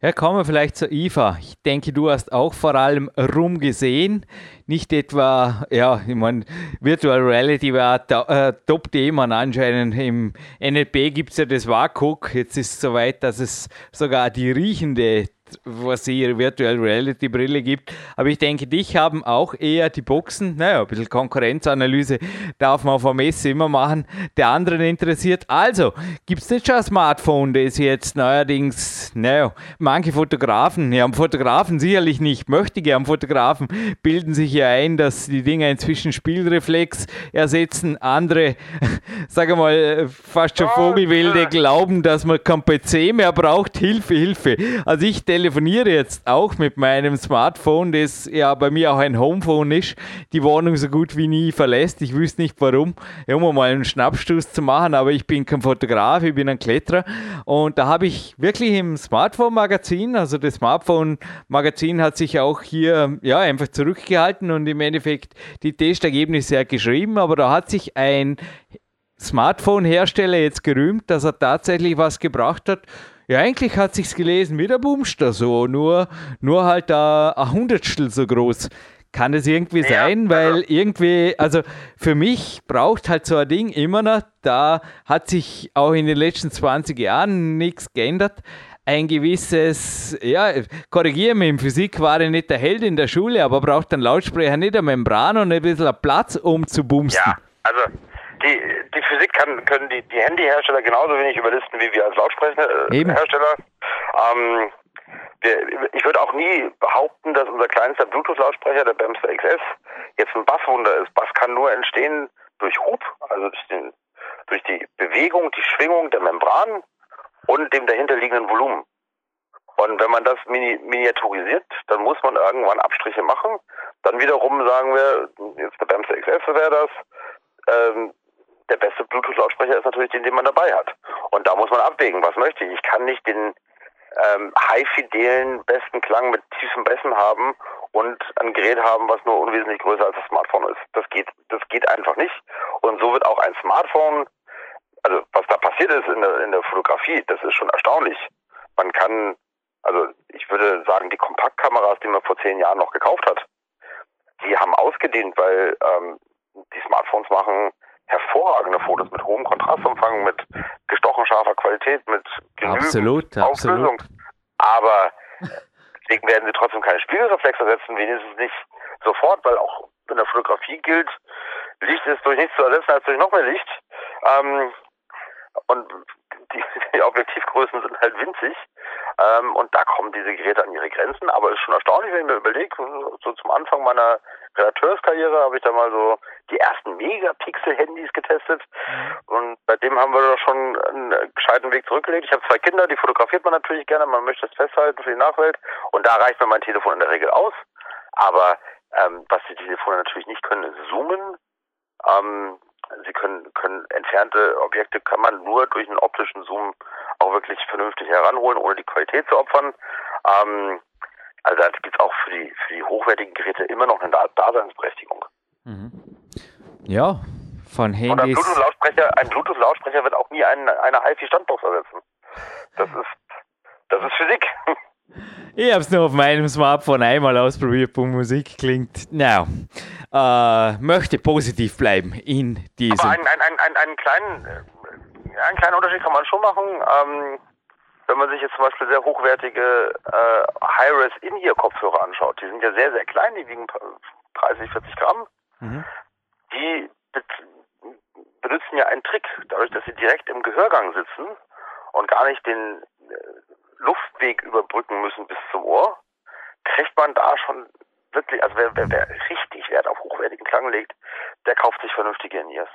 Ja, kommen wir vielleicht zur IFA. Ich denke, du hast auch vor allem Rum gesehen. Nicht etwa, ja, ich meine, Virtual Reality war äh, Top-Thema anscheinend. Im NLP gibt es ja das WAKOK. Jetzt ist es soweit, dass es sogar die riechende was ihre Virtual Reality Brille gibt. Aber ich denke, dich haben auch eher die Boxen, naja, ein bisschen Konkurrenzanalyse darf man auf der Messe immer machen, der anderen interessiert. Also, gibt es nicht schon ein Smartphone, das jetzt neuerdings, naja, manche Fotografen, ja, Fotografen sicherlich nicht, möchte gern Fotografen bilden sich ja ein, dass die Dinger inzwischen Spielreflex ersetzen. Andere, sage mal, fast schon Vogelwilde glauben, dass man kein PC mehr braucht. Hilfe, Hilfe. Also ich denke, telefoniere jetzt auch mit meinem Smartphone, das ja bei mir auch ein Homephone ist, die Wohnung so gut wie nie verlässt. Ich wüsste nicht warum, um mal einen Schnappstoß zu machen, aber ich bin kein Fotograf, ich bin ein Kletterer. Und da habe ich wirklich im Smartphone-Magazin, also das Smartphone-Magazin hat sich auch hier ja, einfach zurückgehalten und im Endeffekt die Testergebnisse geschrieben, aber da hat sich ein Smartphone-Hersteller jetzt gerühmt, dass er tatsächlich was gebracht hat ja, eigentlich hat sich's gelesen wie der Boomster so, nur, nur halt da ein Hundertstel so groß. Kann das irgendwie ja, sein? Weil also irgendwie, also für mich braucht halt so ein Ding immer noch, da hat sich auch in den letzten 20 Jahren nichts geändert. Ein gewisses, ja, korrigiere mich, in Physik war er nicht der Held in der Schule, aber braucht ein Lautsprecher nicht eine Membran und ein bisschen Platz, um zu bumsen. Ja, also die, die Physik kann, können die, die Handyhersteller genauso wenig überlisten wie wir als Lautsprecherhersteller. Ähm, wir, ich würde auch nie behaupten, dass unser kleinster Bluetooth-Lautsprecher, der Bamster XS, jetzt ein Basswunder ist. Bass kann nur entstehen durch Hub, also durch, den, durch die Bewegung, die Schwingung der Membran und dem dahinterliegenden Volumen. Und wenn man das mini miniaturisiert, dann muss man irgendwann Abstriche machen. Dann wiederum sagen wir, jetzt der Bamster XS wäre das, ähm, der beste Bluetooth-Lautsprecher ist natürlich den, den man dabei hat. Und da muss man abwägen, was möchte ich. Ich kann nicht den ähm, high-fidelen besten Klang mit tiefen Bässen haben und ein Gerät haben, was nur unwesentlich größer als das Smartphone ist. Das geht, das geht einfach nicht. Und so wird auch ein Smartphone, also was da passiert ist in der, in der Fotografie, das ist schon erstaunlich. Man kann, also ich würde sagen, die Kompaktkameras, die man vor zehn Jahren noch gekauft hat, die haben ausgedient, weil ähm, die Smartphones machen hervorragende Fotos mit hohem Kontrastumfang, mit gestochen scharfer Qualität, mit genügend absolut, Auflösung. Absolut. Aber deswegen werden sie trotzdem keine Spiegelreflexe setzen, wenigstens nicht sofort, weil auch in der Fotografie gilt, Licht ist durch nichts zu ersetzen als durch noch mehr Licht. Ähm, und die, die Objektivgrößen sind halt winzig. Ähm, und da kommen diese Geräte an ihre Grenzen. Aber es ist schon erstaunlich, wenn ich mir überlege, so zum Anfang meiner Redakteurskarriere habe ich da mal so die ersten Megapixel-Handys getestet. Mhm. Und seitdem haben wir da schon einen gescheiten Weg zurückgelegt. Ich habe zwei Kinder, die fotografiert man natürlich gerne. Man möchte es festhalten für die Nachwelt. Und da reicht mir mein Telefon in der Regel aus. Aber ähm, was die Telefone natürlich nicht können, ist zoomen. Ähm, Sie können, können entfernte Objekte kann man nur durch einen optischen Zoom auch wirklich vernünftig heranholen, ohne die Qualität zu opfern. Ähm, also da gibt es auch für die, für die hochwertigen Geräte immer noch eine Daseinsberechtigung. Mhm. Ja, von Handys. Und ein Bluetooth-Lautsprecher, ein Bluetooth-Lautsprecher wird auch nie einen, eine HiFi-Standbox ersetzen. Das ist, das ist Physik. Ich habe es nur auf meinem Smartphone einmal ausprobiert, wo Musik klingt. Na, äh, möchte positiv bleiben in diesem. Aber einen, einen, einen, einen, kleinen, äh, einen kleinen Unterschied kann man schon machen. Ähm, wenn man sich jetzt zum Beispiel sehr hochwertige äh, Hi-Res In-Ear-Kopfhörer anschaut, die sind ja sehr, sehr klein, die wiegen 30, 40 Gramm. Mhm. Die benutzen ja einen Trick, dadurch, dass sie direkt im Gehörgang sitzen und gar nicht den äh, Luftweg überbrücken müssen bis zum Ohr, kriegt man da schon wirklich, also wer, wer, wer richtig Wert auf hochwertigen Klang legt, der kauft sich vernünftige In-Ears.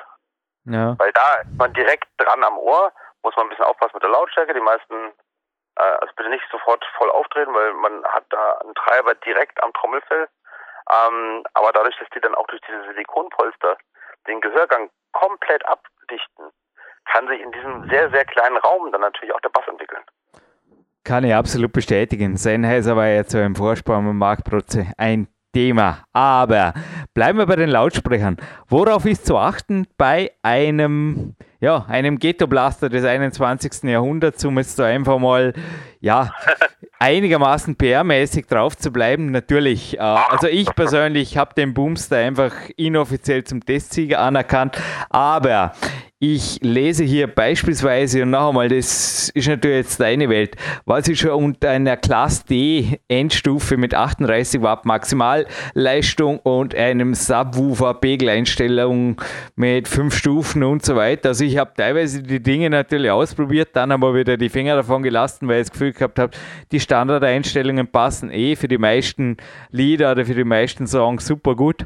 Ja. Weil da ist man direkt dran am Ohr, muss man ein bisschen aufpassen mit der Lautstärke. Die meisten, äh, also bitte nicht sofort voll auftreten, weil man hat da einen Treiber direkt am Trommelfell. Ähm, aber dadurch, dass die dann auch durch diese Silikonpolster den Gehörgang komplett abdichten, kann sich in diesem sehr, sehr kleinen Raum dann natürlich auch der Bass entwickeln. Kann ich absolut bestätigen. Sennheiser war jetzt so im Vorspann mit Mark Protze ein Thema. Aber bleiben wir bei den Lautsprechern. Worauf ist zu achten bei einem, ja, einem Ghetto-Blaster des 21. Jahrhunderts, um jetzt da einfach mal, ja, einigermaßen PR-mäßig drauf zu bleiben? Natürlich. Äh, also ich persönlich habe den Boomster einfach inoffiziell zum Testsieger anerkannt. Aber ich lese hier beispielsweise, und noch einmal, das ist natürlich jetzt deine Welt, was ich schon unter einer Class D Endstufe mit 38 Watt Maximalleistung und einem Subwoofer Pegeleinstellung mit 5 Stufen und so weiter. Also ich habe teilweise die Dinge natürlich ausprobiert, dann aber wieder die Finger davon gelassen, weil ich das Gefühl gehabt habe, die Standardeinstellungen passen eh für die meisten Lieder oder für die meisten Songs super gut.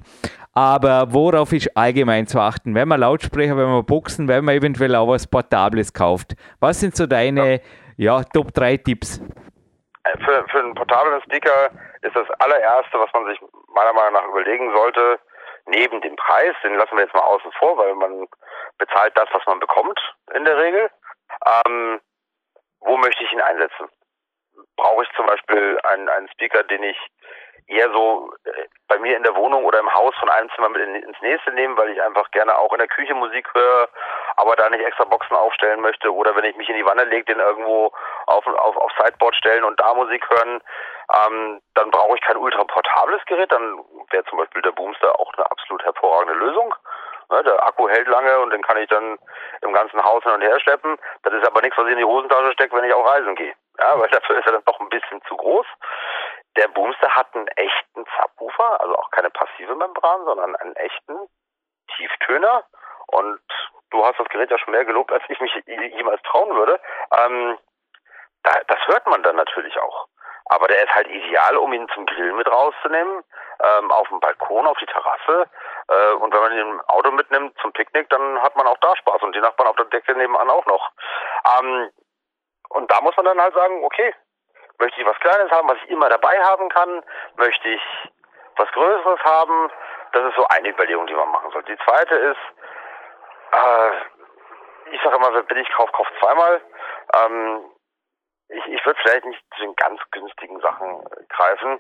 Aber worauf ist allgemein zu achten? Wenn man Lautsprecher, wenn man Boxen, wenn man eventuell auch was Portables kauft. Was sind so deine ja. ja Top 3 Tipps? Äh, für, für einen portablen Speaker ist das allererste, was man sich meiner Meinung nach überlegen sollte, neben dem Preis, den lassen wir jetzt mal außen vor, weil man bezahlt das, was man bekommt in der Regel. Ähm, wo möchte ich ihn einsetzen? Brauche ich zum Beispiel einen, einen Speaker, den ich eher so äh, bei mir in der Wohnung oder im Haus von einem Zimmer mit in, ins nächste nehmen, weil ich einfach gerne auch in der Küche Musik höre, aber da nicht extra Boxen aufstellen möchte oder wenn ich mich in die Wanne lege, den irgendwo auf, auf, auf Sideboard stellen und da Musik hören, ähm, dann brauche ich kein ultra portables Gerät, dann wäre zum Beispiel der Boomster auch eine absolut hervorragende Lösung. Ne, der Akku hält lange und den kann ich dann im ganzen Haus hin und her schleppen. Das ist aber nichts, was ich in die Hosentasche stecke, wenn ich auch reisen gehe. Ja, weil dafür ist er dann doch ein bisschen zu groß. Der Boomster hat einen echten Subwoofer, also auch keine passive Membran, sondern einen echten Tieftöner. Und du hast das Gerät ja schon mehr gelobt, als ich mich jemals trauen würde. Ähm, da, das hört man dann natürlich auch. Aber der ist halt ideal, um ihn zum Grillen mit rauszunehmen, ähm, auf dem Balkon, auf die Terrasse. Äh, und wenn man ihn im Auto mitnimmt zum Picknick, dann hat man auch da Spaß und die Nachbarn auf der Decke nebenan auch noch. Ähm, und da muss man dann halt sagen, okay, Möchte ich was Kleines haben, was ich immer dabei haben kann? Möchte ich was Größeres haben? Das ist so eine Überlegung, die man machen soll. Die zweite ist, äh, ich sage immer, wer billig kauft, kauft zweimal. Ähm, ich, ich würde vielleicht nicht zu den ganz günstigen Sachen greifen.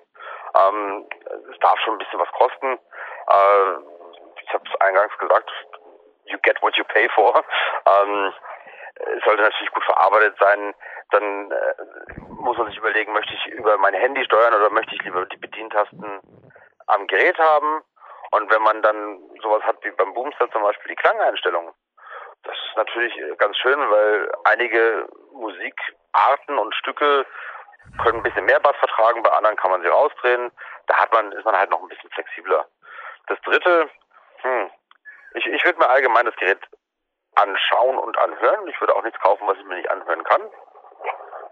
Ähm, es darf schon ein bisschen was kosten. Äh, ich habe es eingangs gesagt, you get what you pay for. Ähm, sollte natürlich gut verarbeitet sein dann äh, muss man sich überlegen, möchte ich über mein Handy steuern oder möchte ich lieber die Bedientasten am Gerät haben. Und wenn man dann sowas hat wie beim Boomster zum Beispiel die Klangeinstellungen, das ist natürlich ganz schön, weil einige Musikarten und Stücke können ein bisschen mehr Bass vertragen, bei anderen kann man sie rausdrehen. Da hat man, ist man halt noch ein bisschen flexibler. Das dritte, hm, ich, ich würde mir allgemein das Gerät anschauen und anhören. Ich würde auch nichts kaufen, was ich mir nicht anhören kann.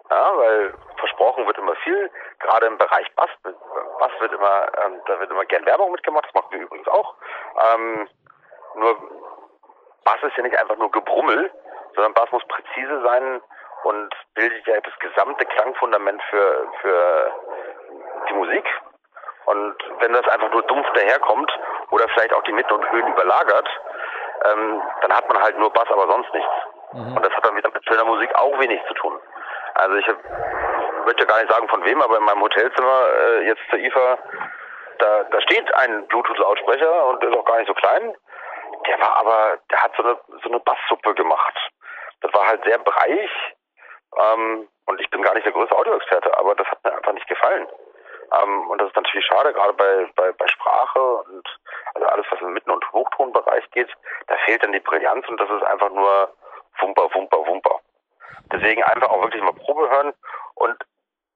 Ja, weil versprochen wird immer viel, gerade im Bereich Bass. Bass wird immer, ähm, da wird immer gern Werbung mitgemacht, das machen wir übrigens auch. Ähm, nur Bass ist ja nicht einfach nur Gebrummel, sondern Bass muss präzise sein und bildet ja das gesamte Klangfundament für, für die Musik. Und wenn das einfach nur dumpf daherkommt oder vielleicht auch die Mitten und Höhen überlagert, ähm, dann hat man halt nur Bass, aber sonst nichts. Mhm. Und das hat dann wieder mit schöner Musik auch wenig zu tun. Also ich würde ja gar nicht sagen von wem, aber in meinem Hotelzimmer äh, jetzt zur IFA, da, da steht ein Bluetooth-Lautsprecher und ist auch gar nicht so klein. Der war aber, der hat so eine, so eine Basssuppe gemacht. Das war halt sehr breich. Ähm, und ich bin gar nicht der größte Audioexperte, aber das hat mir einfach nicht gefallen. Ähm, und das ist natürlich schade, gerade bei, bei, bei Sprache und also alles, was im Mitten- und Hochtonbereich geht, da fehlt dann die Brillanz und das ist einfach nur Wumper, Wumper, Wumper. Deswegen einfach auch wirklich mal Probe hören und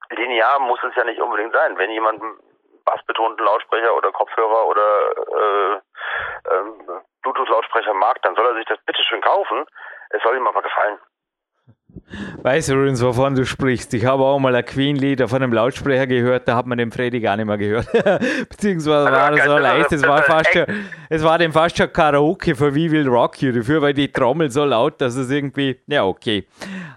linear muss es ja nicht unbedingt sein. Wenn jemand einen bassbetonten Lautsprecher oder Kopfhörer oder äh, äh, Bluetooth-Lautsprecher mag, dann soll er sich das bitteschön kaufen. Es soll ihm aber gefallen. Weißt du übrigens, wovon du sprichst? Ich habe auch mal ein Queen-Lied auf einem Lautsprecher gehört, da hat man den Freddy gar nicht mehr gehört. Beziehungsweise war das so leicht, es war fast schon, es war dem fast schon Karaoke für We Will Rock You. Dafür war die Trommel so laut, dass es irgendwie, ja, okay.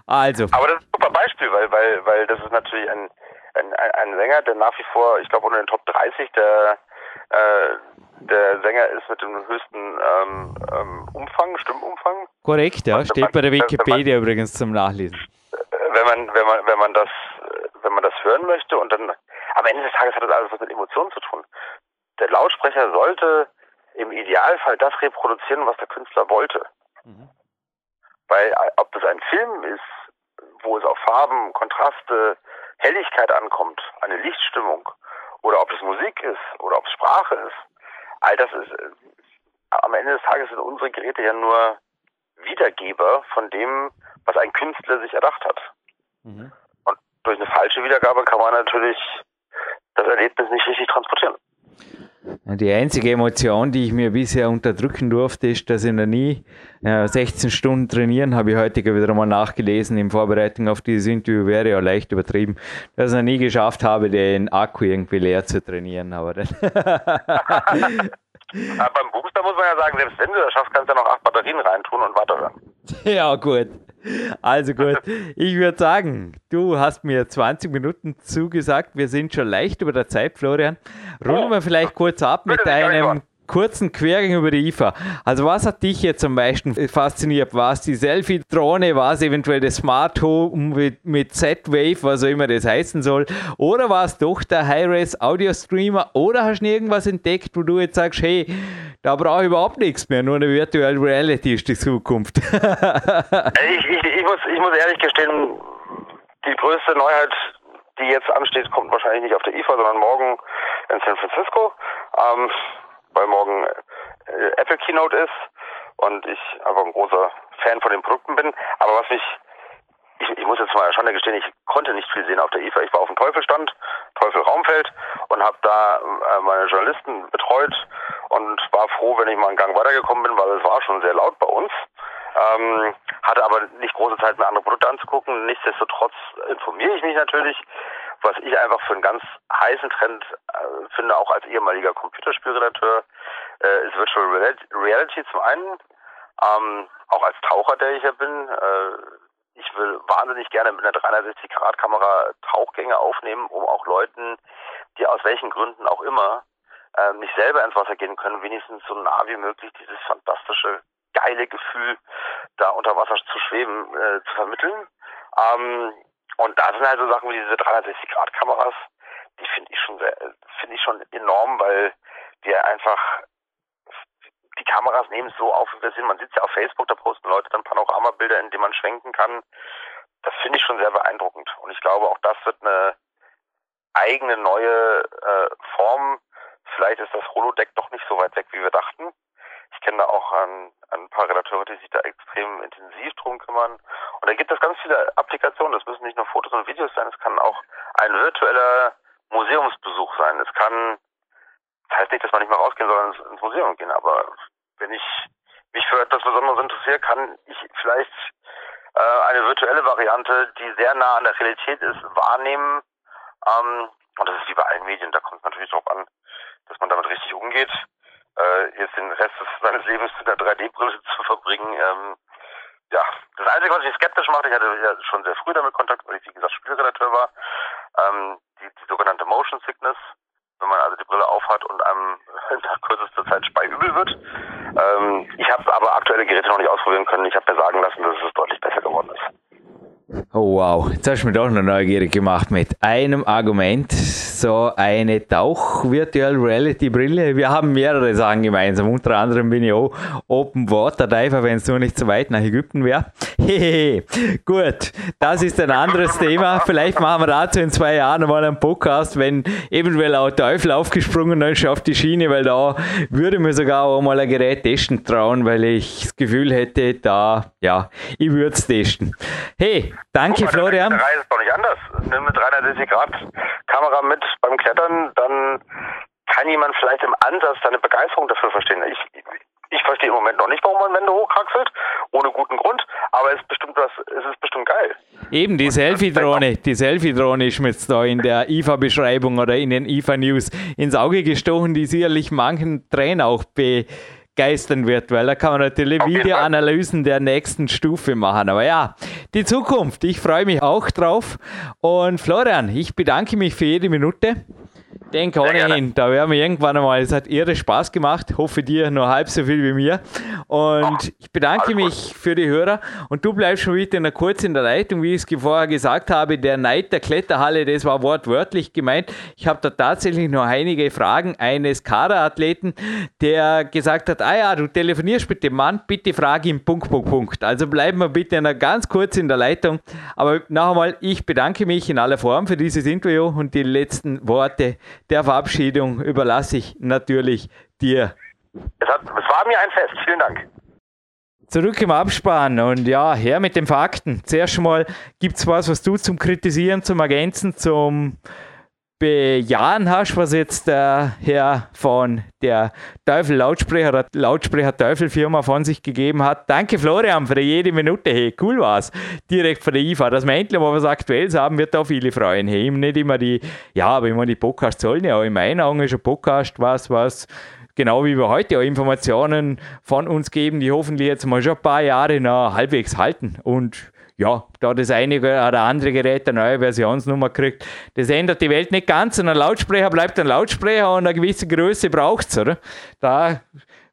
Also. Aber das ist ein super Beispiel, weil, weil, weil das ist natürlich ein, ein, ein Sänger, der nach wie vor, ich glaube, unter den Top 30 der, äh, der Sänger ist mit dem höchsten ähm, ähm, Umfang, Stimmumfang. Korrekt, ja, steht bei der Wikipedia man, übrigens zum Nachlesen. Wenn man, wenn man, wenn man das, wenn man das hören möchte und dann am Ende des Tages hat das alles was mit Emotionen zu tun. Der Lautsprecher sollte im Idealfall das reproduzieren, was der Künstler wollte. Mhm. Weil äh, ob das ein Film ist, wo es auf Farben, Kontraste, Helligkeit ankommt, eine Lichtstimmung, oder ob es Musik ist, oder ob es Sprache ist, all das ist, äh, am Ende des Tages sind unsere Geräte ja nur Wiedergeber von dem, was ein Künstler sich erdacht hat. Mhm. Und durch eine falsche Wiedergabe kann man natürlich das Erlebnis nicht richtig transportieren. Die einzige Emotion, die ich mir bisher unterdrücken durfte, ist, dass ich noch nie äh, 16 Stunden trainieren, habe ich heute wieder einmal nachgelesen in Vorbereitung auf dieses Interview, wäre ja leicht übertrieben, dass ich noch nie geschafft habe, den Akku irgendwie leer zu trainieren. Aber dann beim Booster muss man ja sagen, selbst wenn du das schaffst, kannst du ja noch acht Batterien reintun und weiterhören. Ja, gut. Also gut. Ich würde sagen, du hast mir 20 Minuten zugesagt. Wir sind schon leicht über der Zeit, Florian. Runden oh. wir vielleicht kurz ab mit deinem kurzen Quergang über die IFA. Also was hat dich jetzt am meisten fasziniert? War es die Selfie-Drohne? War es eventuell das Smart Home mit, mit Z-Wave, was auch immer das heißen soll? Oder war es doch der High-Res Audio-Streamer? Oder hast du irgendwas entdeckt, wo du jetzt sagst, hey, da brauche ich überhaupt nichts mehr, nur eine Virtual Reality ist die Zukunft? ich, ich, ich, muss, ich muss ehrlich gestehen, die größte Neuheit, die jetzt ansteht, kommt wahrscheinlich nicht auf der IFA, sondern morgen in San Francisco. Ähm, weil morgen äh, Apple Keynote ist und ich einfach ein großer Fan von den Produkten bin. Aber was mich, ich, ich muss jetzt mal schon gestehen, ich konnte nicht viel sehen auf der IFA. Ich war auf dem Teufelstand, Teufel Raumfeld und habe da äh, meine Journalisten betreut und war froh, wenn ich mal einen Gang weitergekommen bin, weil es war schon sehr laut bei uns. Ähm, hatte aber nicht große Zeit, mir andere Produkte anzugucken. Nichtsdestotrotz informiere ich mich natürlich was ich einfach für einen ganz heißen Trend äh, finde, auch als ehemaliger Computerspielredakteur, äh, ist Virtual Reality zum einen, ähm, auch als Taucher, der ich ja bin. Äh, ich will wahnsinnig gerne mit einer 360-Grad-Kamera Tauchgänge aufnehmen, um auch Leuten, die aus welchen Gründen auch immer äh, nicht selber ins Wasser gehen können, wenigstens so nah wie möglich dieses fantastische, geile Gefühl, da unter Wasser zu schweben, äh, zu vermitteln. Ähm, und da sind halt so Sachen wie diese 360-Grad-Kameras, die finde ich schon sehr, finde ich schon enorm, weil wir einfach die Kameras nehmen es so auf, wie wir sind. Man sieht ja auf Facebook, da posten Leute dann Panoramabilder, in denen man schwenken kann. Das finde ich schon sehr beeindruckend. Und ich glaube, auch das wird eine eigene neue äh, Form. Vielleicht ist das Holodeck doch nicht so weit weg, wie wir dachten. Ich kenne da auch ein, ein paar Redakteure, die sich da extrem intensiv drum kümmern. Und da gibt es ganz viele Applikationen. Das müssen nicht nur Fotos und Videos sein, es kann auch ein virtueller Museumsbesuch sein. Es kann, das heißt nicht, dass man nicht mehr rausgehen soll ins, ins Museum gehen, aber wenn ich mich für etwas Besonderes interessiere, kann ich vielleicht äh, eine virtuelle Variante, die sehr nah an der Realität ist, wahrnehmen. Ähm, und das ist wie bei allen Medien, da kommt es natürlich darauf an, dass man damit richtig umgeht äh, jetzt den Rest des, seines Lebens mit einer 3D-Brille zu verbringen. Ähm, ja, das Einzige, was mich skeptisch macht, ich hatte ja schon sehr früh damit Kontakt, weil ich, wie gesagt, Spielredakteur war, ähm, die, die sogenannte Motion Sickness, wenn man also die Brille aufhat und einem nach kürzester Zeit speiübel wird. Ähm, ich habe aber aktuelle Geräte noch nicht ausprobieren können. Ich habe mir sagen lassen, dass es deutlich besser geworden ist. Oh wow, jetzt hast du mich doch noch neugierig gemacht mit einem Argument. So eine Tauch-Virtual Reality Brille. Wir haben mehrere Sachen gemeinsam. Unter anderem bin ich auch Open Water Diver, wenn es nur nicht zu weit nach Ägypten wäre. Hehehe. Gut, das ist ein anderes Thema. Vielleicht machen wir dazu in zwei Jahren mal einen Podcast, wenn eventuell auch Teufel aufgesprungen ist auf die Schiene, weil da würde mir sogar auch mal ein Gerät testen trauen, weil ich das Gefühl hätte, da, ja, ich würde es testen. Hey, Danke, Florian. Der Reise ist doch nicht anders. Nimm eine 360 Grad Kamera mit beim Klettern, dann kann jemand vielleicht im Ansatz deine Begeisterung dafür verstehen. Ich, ich verstehe im Moment noch nicht, warum man Wände hochkraxelt, ohne guten Grund, aber es ist bestimmt was, es ist bestimmt geil. Eben, die Selfie-Drohne, die Selfie-Drohne ist mir jetzt da in der IFA-Beschreibung oder in den IFA-News ins Auge gestochen, die sicherlich manchen Trainer auch begeistern wird, weil da kann man natürlich Videoanalysen der nächsten Stufe machen. Aber ja, die Zukunft, ich freue mich auch drauf. Und Florian, ich bedanke mich für jede Minute denke ohnehin, da werden wir irgendwann einmal. Es hat irre Spaß gemacht. Hoffe dir nur halb so viel wie mir. Und ich bedanke mich für die Hörer. Und du bleibst schon wieder noch kurz in der Leitung, wie ich es vorher gesagt habe. Der Neid der Kletterhalle, das war wortwörtlich gemeint. Ich habe da tatsächlich noch einige Fragen eines Kaderathleten, der gesagt hat: Ah ja, du telefonierst mit dem Mann, bitte frage ihn Punkt, Punkt, Punkt. Also bleiben wir bitte noch ganz kurz in der Leitung. Aber noch einmal, ich bedanke mich in aller Form für dieses Interview und die letzten Worte der Verabschiedung überlasse ich natürlich dir. Es, hat, es war mir ein Fest. Vielen Dank. Zurück im Abspann und ja, her mit den Fakten. Zuerst mal gibt es was, was du zum Kritisieren, zum Ergänzen, zum bejahen hast, was jetzt der Herr von der Teufel Lautsprecher, Lautsprecher Teufel Firma von sich gegeben hat. Danke Florian für jede Minute. Hey, cool war's. Direkt von der IFA. Dass wir endlich mal was Aktuelles haben, wird auch viele freuen. Hey, nicht immer die, ja, aber immer die Podcasts sollen ja auch in meinen Augen ein Podcast was, was genau wie wir heute auch Informationen von uns geben, die hoffentlich jetzt mal schon ein paar Jahre noch halbwegs halten. Und ja, da das eine oder andere Gerät eine neue Versionsnummer kriegt, das ändert die Welt nicht ganz. Und ein Lautsprecher bleibt ein Lautsprecher und eine gewisse Größe braucht es, oder? Da,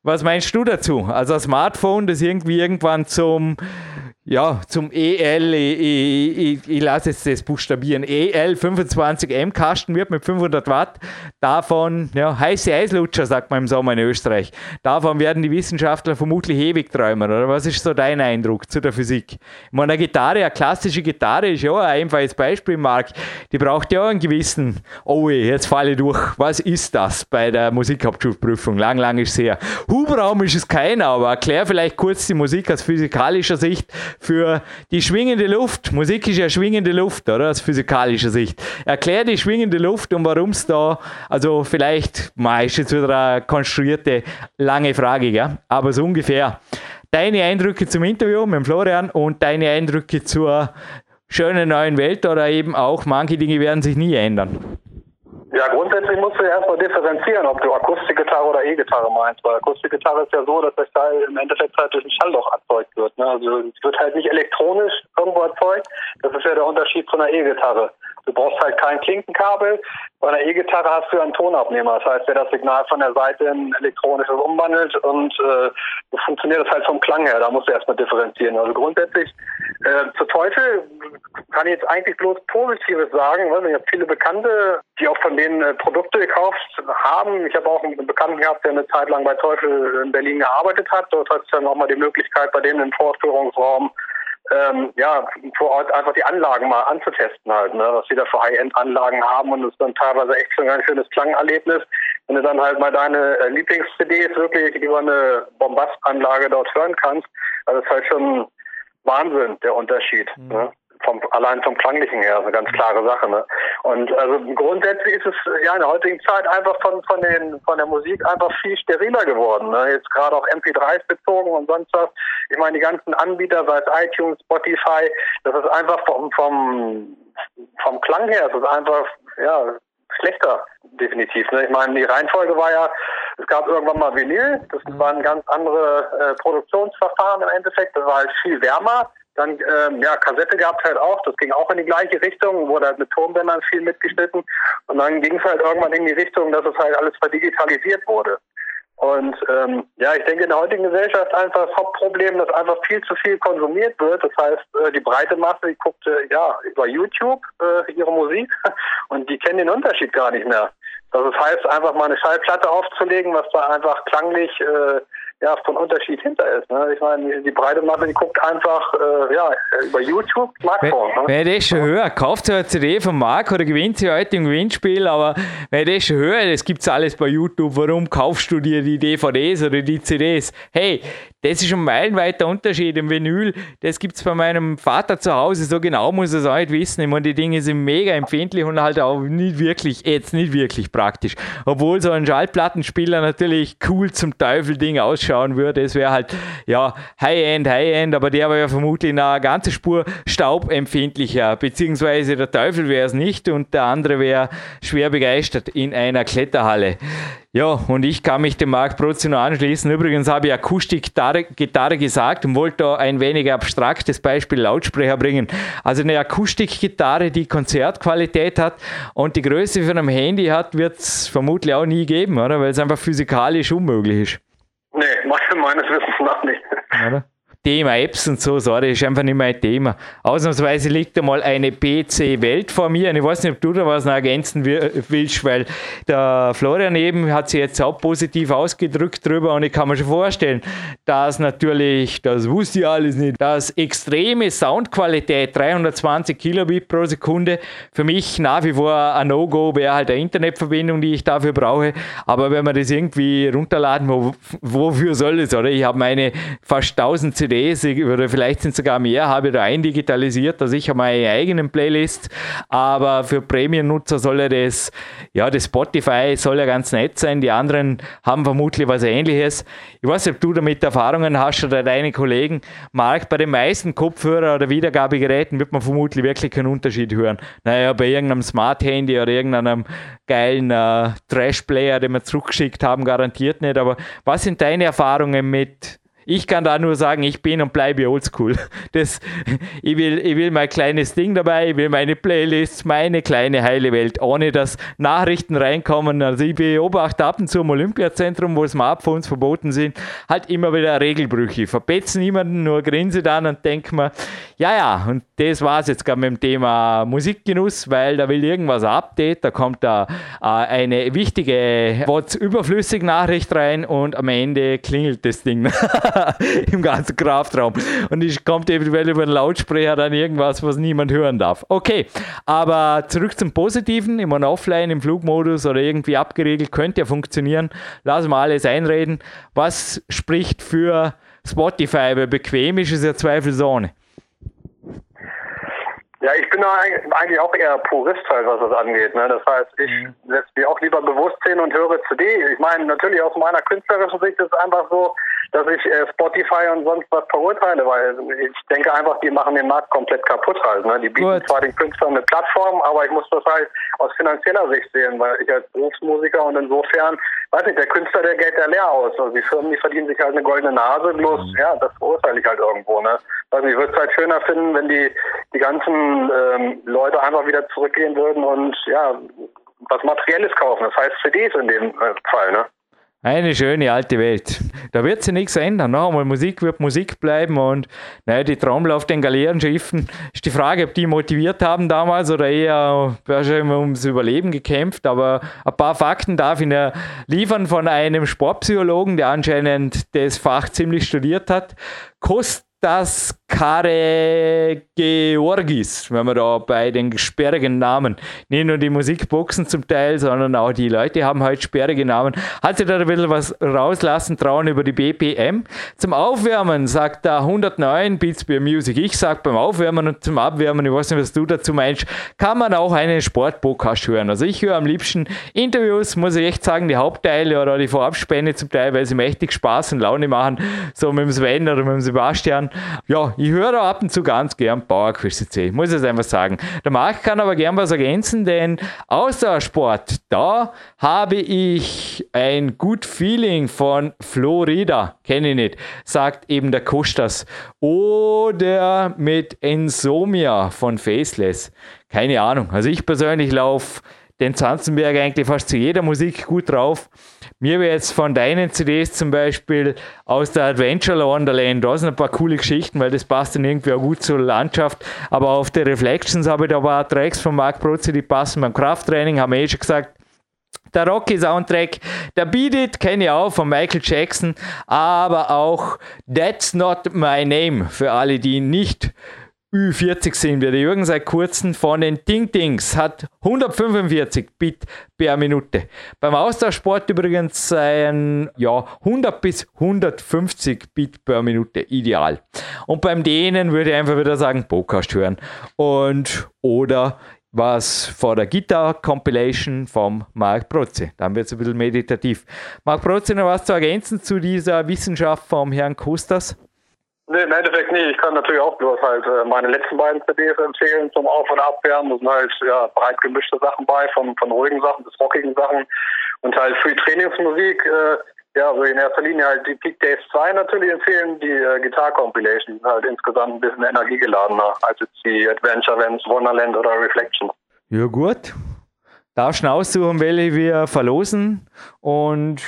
was meinst du dazu? Also ein Smartphone, das irgendwie irgendwann zum ja, zum EL, ich, ich, ich lasse jetzt das buchstabieren, EL 25M Kasten wird mit 500 Watt. Davon, ja, heiße Eislutscher, sagt man im Sommer in Österreich. Davon werden die Wissenschaftler vermutlich ewig träumen, oder was ist so dein Eindruck zu der Physik? Ich meine, eine Gitarre, eine klassische Gitarre ist ja ein einfaches Beispiel, Marc. Die braucht ja einen gewissen, oh jetzt falle ich durch. Was ist das bei der Musikhauptschulprüfung? Lang, lang ist es her. Hubraum ist es keiner, aber erklär vielleicht kurz die Musik aus physikalischer Sicht für die schwingende Luft. Musik ist ja schwingende Luft, oder? Aus physikalischer Sicht. Erklär die schwingende Luft und warum es da, also vielleicht, mal ist jetzt wieder eine konstruierte, lange Frage, ja? aber so ungefähr. Deine Eindrücke zum Interview mit Florian und deine Eindrücke zur schönen neuen Welt oder eben auch, manche Dinge werden sich nie ändern. Ja, grundsätzlich musst du erstmal differenzieren, ob du Akustikgitarre oder E-Gitarre meinst. Weil Akustikgitarre ist ja so, dass das Teil im Endeffekt halt durch ein Schallloch erzeugt wird. Ne? Also es wird halt nicht elektronisch irgendwo erzeugt. Das ist ja der Unterschied zu einer E-Gitarre. Du brauchst halt kein Klinkenkabel. Bei einer E-Gitarre hast du einen Tonabnehmer. Das heißt, der das Signal von der Seite in elektronisches umwandelt und äh, so funktioniert das halt vom Klang her. Da musst du erstmal differenzieren. Also grundsätzlich äh, zu Teufel kann ich jetzt eigentlich bloß Positives sagen. Ich habe viele Bekannte, die auch von denen äh, Produkte gekauft haben. Ich habe auch einen Bekannten gehabt, der eine Zeit lang bei Teufel in Berlin gearbeitet hat. Dort hat es dann auch mal die Möglichkeit, bei denen im Vorführungsraum ähm, ja, vor Ort einfach die Anlagen mal anzutesten halt, ne, was sie da für High-End-Anlagen haben und es ist dann teilweise echt schon ein schönes Klangerlebnis, wenn du dann halt mal deine äh, Lieblings-CDs wirklich über eine Bombastanlage dort hören kannst. Also das ist halt schon Wahnsinn, der Unterschied. Mhm. Ne? Vom, allein vom Klanglichen her, eine ganz klare Sache. Ne? Und also grundsätzlich ist es ja in der heutigen Zeit einfach von, von, den, von der Musik einfach viel steriler geworden. Ne? Jetzt gerade auch MP3s bezogen und sonst was. Ich meine, die ganzen Anbieter, sei es iTunes, Spotify, das ist einfach vom, vom, vom Klang her, es ist einfach, ja, schlechter, definitiv. Ne? Ich meine, die Reihenfolge war ja, es gab irgendwann mal Vinyl, das mhm. waren ganz andere äh, Produktionsverfahren im Endeffekt, das war halt viel wärmer dann ähm, ja, Kassette gab es halt auch, das ging auch in die gleiche Richtung, wurde halt mit Tonbändern viel mitgeschnitten. Und dann ging es halt irgendwann in die Richtung, dass es halt alles verdigitalisiert wurde. Und ähm, ja, ich denke in der heutigen Gesellschaft einfach das Hauptproblem, dass einfach viel zu viel konsumiert wird. Das heißt, äh, die breite Masse, die guckt äh, ja über YouTube äh, ihre Musik und die kennen den Unterschied gar nicht mehr. Das heißt, einfach mal eine Schallplatte aufzulegen, was da einfach klanglich äh, ja, von Unterschied hinter ist. Ne? Ich meine, die breite Masse, die guckt einfach äh, ja, über YouTube, Smartphone. Wenn, ne? das schon höher, kauft ihr eine CD von Marc oder gewinnt sie heute im Gewinnspiel, aber wenn das schon höher, das gibt es alles bei YouTube, warum kaufst du dir die DVDs oder die CDs? Hey, das ist ein meilenweiter Unterschied im Vinyl. Das gibt es bei meinem Vater zu Hause. So genau muss er es auch nicht wissen. Ich meine, die Dinge sind mega empfindlich und halt auch nicht wirklich, jetzt nicht wirklich praktisch. Obwohl so ein Schallplattenspieler natürlich cool zum Teufel-Ding ausschauen würde. Es wäre halt, ja, High-End, High-End, aber der wäre ja vermutlich eine ganze Spur staubempfindlicher. Beziehungsweise der Teufel wäre es nicht und der andere wäre schwer begeistert in einer Kletterhalle. Ja, und ich kann mich dem Marc Prozzi nur anschließen. Übrigens habe ich Akustik-Gitarre Gitarre gesagt und wollte da ein wenig abstraktes Beispiel Lautsprecher bringen. Also eine Akustikgitarre, die Konzertqualität hat und die Größe von einem Handy hat, wird es vermutlich auch nie geben, oder? Weil es einfach physikalisch unmöglich ist. Meines Wissens nach nicht. Oder? Thema Apps und so, sorry, ist einfach nicht mein Thema. Ausnahmsweise liegt da mal eine PC-Welt vor mir und ich weiß nicht, ob du da was noch ergänzen willst, weil der Florian eben hat sich jetzt auch positiv ausgedrückt drüber und ich kann mir schon vorstellen, dass natürlich, das wusste ich alles nicht, dass extreme Soundqualität, 320 Kilobit pro Sekunde, für mich nach wie vor ein No-Go wäre halt eine Internetverbindung, die ich dafür brauche, aber wenn man das irgendwie runterladen, wo, wofür soll es, oder? Ich habe meine fast 1000 CD CDs oder vielleicht sind sogar mehr, habe ich da eindigitalisiert. Also ich meine eigenen Playlist, aber für Premium-Nutzer soll ja das, ja, das Spotify soll ja ganz nett sein. Die anderen haben vermutlich was ähnliches. Ich weiß nicht, ob du damit Erfahrungen hast oder deine Kollegen. Marc, bei den meisten Kopfhörer oder Wiedergabegeräten wird man vermutlich wirklich keinen Unterschied hören. Naja, bei irgendeinem Smart-Handy oder irgendeinem geilen äh, Trash-Player, den wir zurückgeschickt haben, garantiert nicht. Aber was sind deine Erfahrungen mit ich kann da nur sagen, ich bin und bleibe oldschool. Das, ich, will, ich will mein kleines Ding dabei, ich will meine Playlists, meine kleine heile Welt, ohne dass Nachrichten reinkommen. Also ich beobachte ab und zu im Olympiazentrum, wo Smartphones verboten sind, halt immer wieder Regelbrüche. Ich verpetze niemanden, nur grinse dann und denke mir, ja, ja, und das war es jetzt gerade mit dem Thema Musikgenuss, weil da will irgendwas ein Update, da kommt da äh, eine wichtige, überflüssige Nachricht rein und am Ende klingelt das Ding. im ganzen Kraftraum. Und es kommt eventuell über den Lautsprecher dann irgendwas, was niemand hören darf. Okay, aber zurück zum Positiven. Ich meine, offline im Flugmodus oder irgendwie abgeregelt könnte ja funktionieren. Lassen wir alles einreden. Was spricht für Spotify? Weil bequem ist es ja zweifelsohne. Ja, ich bin da eigentlich auch eher Purist halt, was das angeht. Ne? Das heißt, ich mhm. setze mich auch lieber bewusst hin und höre CD. Ich meine, natürlich aus meiner künstlerischen Sicht ist es einfach so, dass ich äh, Spotify und sonst was verurteile, weil ich denke einfach, die machen den Markt komplett kaputt halt. Ne? Die bieten Gut. zwar den Künstlern eine Plattform, aber ich muss das halt aus finanzieller Sicht sehen, weil ich als Berufsmusiker und insofern, weiß nicht, der Künstler, der geht ja leer aus. Also die Firmen, die verdienen sich halt eine goldene Nase, bloß, mhm. ja, das verurteile ich halt irgendwo. Ne? Also ich würde es halt schöner finden, wenn die, die ganzen ähm, Leute einfach wieder zurückgehen würden und ja, was Materielles kaufen. Das heißt CDs in dem äh, Fall, ne? Eine schöne alte Welt. Da wird sich nichts ändern. Noch einmal, Musik wird Musik bleiben und naja, die Trommel auf den Galeerenschiffen ist die Frage, ob die motiviert haben damals oder eher wahrscheinlich ums Überleben gekämpft. Aber ein paar Fakten darf ich ja liefern von einem Sportpsychologen, der anscheinend das Fach ziemlich studiert hat. Kost das Kare Georgis, wenn man da bei den sperrigen Namen, nicht nur die Musikboxen zum Teil, sondern auch die Leute haben halt sperrige Namen, hat sich da ein bisschen was rauslassen trauen über die BPM. Zum Aufwärmen sagt da 109 Beats per Music. Ich sag beim Aufwärmen und zum Abwärmen, ich weiß nicht, was du dazu meinst, kann man auch einen Sportpodcast hören. Also ich höre am liebsten Interviews, muss ich echt sagen, die Hauptteile oder die Vorabspende zum Teil, weil sie mächtig Spaß und Laune machen, so mit dem Sven oder mit dem Sebastian ja, ich höre da ab und zu ganz gern Bauerquiz CC, ich muss es einfach sagen. Der Marc kann aber gern was ergänzen, denn außer Sport, da habe ich ein Good Feeling von Florida, kenne ich nicht, sagt eben der Kostas. Oder mit Ensomia von Faceless. Keine Ahnung. Also ich persönlich laufe den Zanzenberg eigentlich fast zu jeder Musik gut drauf. Mir wäre jetzt von deinen CDs zum Beispiel aus der Adventure Wonderland, da sind ein paar coole Geschichten, weil das passt dann irgendwie auch gut zur Landschaft. Aber auf der Reflections habe ich da ein paar Tracks von Mark Protze, die passen beim Krafttraining, haben wir eh schon gesagt. der Rocky-Soundtrack, der Beat It kenne ich auch von Michael Jackson, aber auch That's Not My Name für alle, die nicht Ü40 sind wir. Der Jürgen seit kurzem von den Ding Dings hat 145 Bit per Minute. Beim Austauschsport übrigens seien ja 100 bis 150 Bit per Minute ideal. Und beim denen würde ich einfach wieder sagen, Podcast hören. Und oder was vor der Gitarre Compilation vom Mark Protze. Dann wird es ein bisschen meditativ. Mark Protze, noch was zu ergänzen zu dieser Wissenschaft vom Herrn Kustas? Nee, im Endeffekt nicht. Ich kann natürlich auch bloß halt äh, meine letzten beiden CDs empfehlen zum Auf- und Abwärmen. Da sind halt ja, breit gemischte Sachen bei, von, von ruhigen Sachen bis rockigen Sachen. Und halt für die Trainingsmusik, äh, ja, so in erster Linie halt die Peak Days 2 natürlich empfehlen, die äh, Guitar Compilation, halt insgesamt ein bisschen energiegeladener als jetzt die Adventure Vents, Wonderland oder Reflections. Ja, gut. Darfst du aussuchen, welche wir verlosen und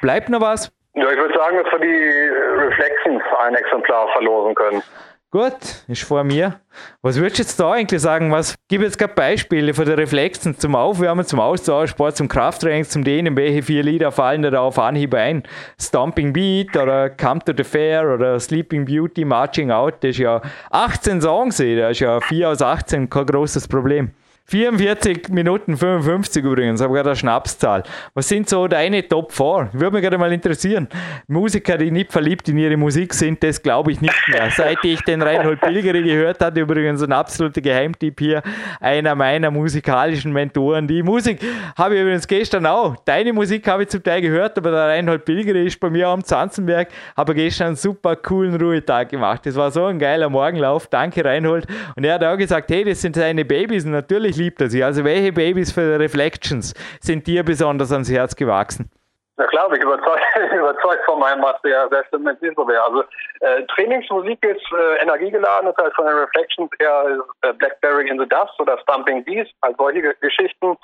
bleibt noch was? Ja, ich würde sagen, dass wir die äh, Reflections ein Exemplar verlosen können. Gut, ist vor mir. Was würdest du jetzt da eigentlich sagen? Was gib jetzt gerade Beispiele für die Reflexen zum Aufwärmen, zum Austauschsport, zum Krafttraining, zum Dehnen? Welche vier Lieder fallen da auf Anhieb ein? Stomping Beat oder Come to the Fair oder Sleeping Beauty, Marching Out, das ist ja 18 Songs, das ist ja 4 aus 18, kein großes Problem. 44 Minuten 55 übrigens, habe gerade eine Schnapszahl. Was sind so deine Top 4? Würde mich gerade mal interessieren. Musiker, die nicht verliebt in ihre Musik sind, das glaube ich nicht mehr. Seit ich den Reinhold Pilgeri gehört habe, übrigens ein absoluter Geheimtipp hier, einer meiner musikalischen Mentoren. Die Musik habe ich übrigens gestern auch. Deine Musik habe ich zum Teil gehört, aber der Reinhold Pilgeri ist bei mir am Zanzenberg, habe gestern einen super coolen Ruhetag gemacht. Das war so ein geiler Morgenlauf. Danke, Reinhold. Und er hat auch gesagt, hey, das sind seine Babys. Und natürlich natürlich liebt er sie. Also welche Babys für Reflections sind dir besonders ans Herz gewachsen? Ja klar, bin ich überzeugt, überzeugt von meinem Material, es nicht so wäre. Also äh, Trainingsmusik ist äh, energiegeladen, das heißt von den Reflections eher äh, Blackberry in the Dust oder Stumping Beast, halt solche Geschichten.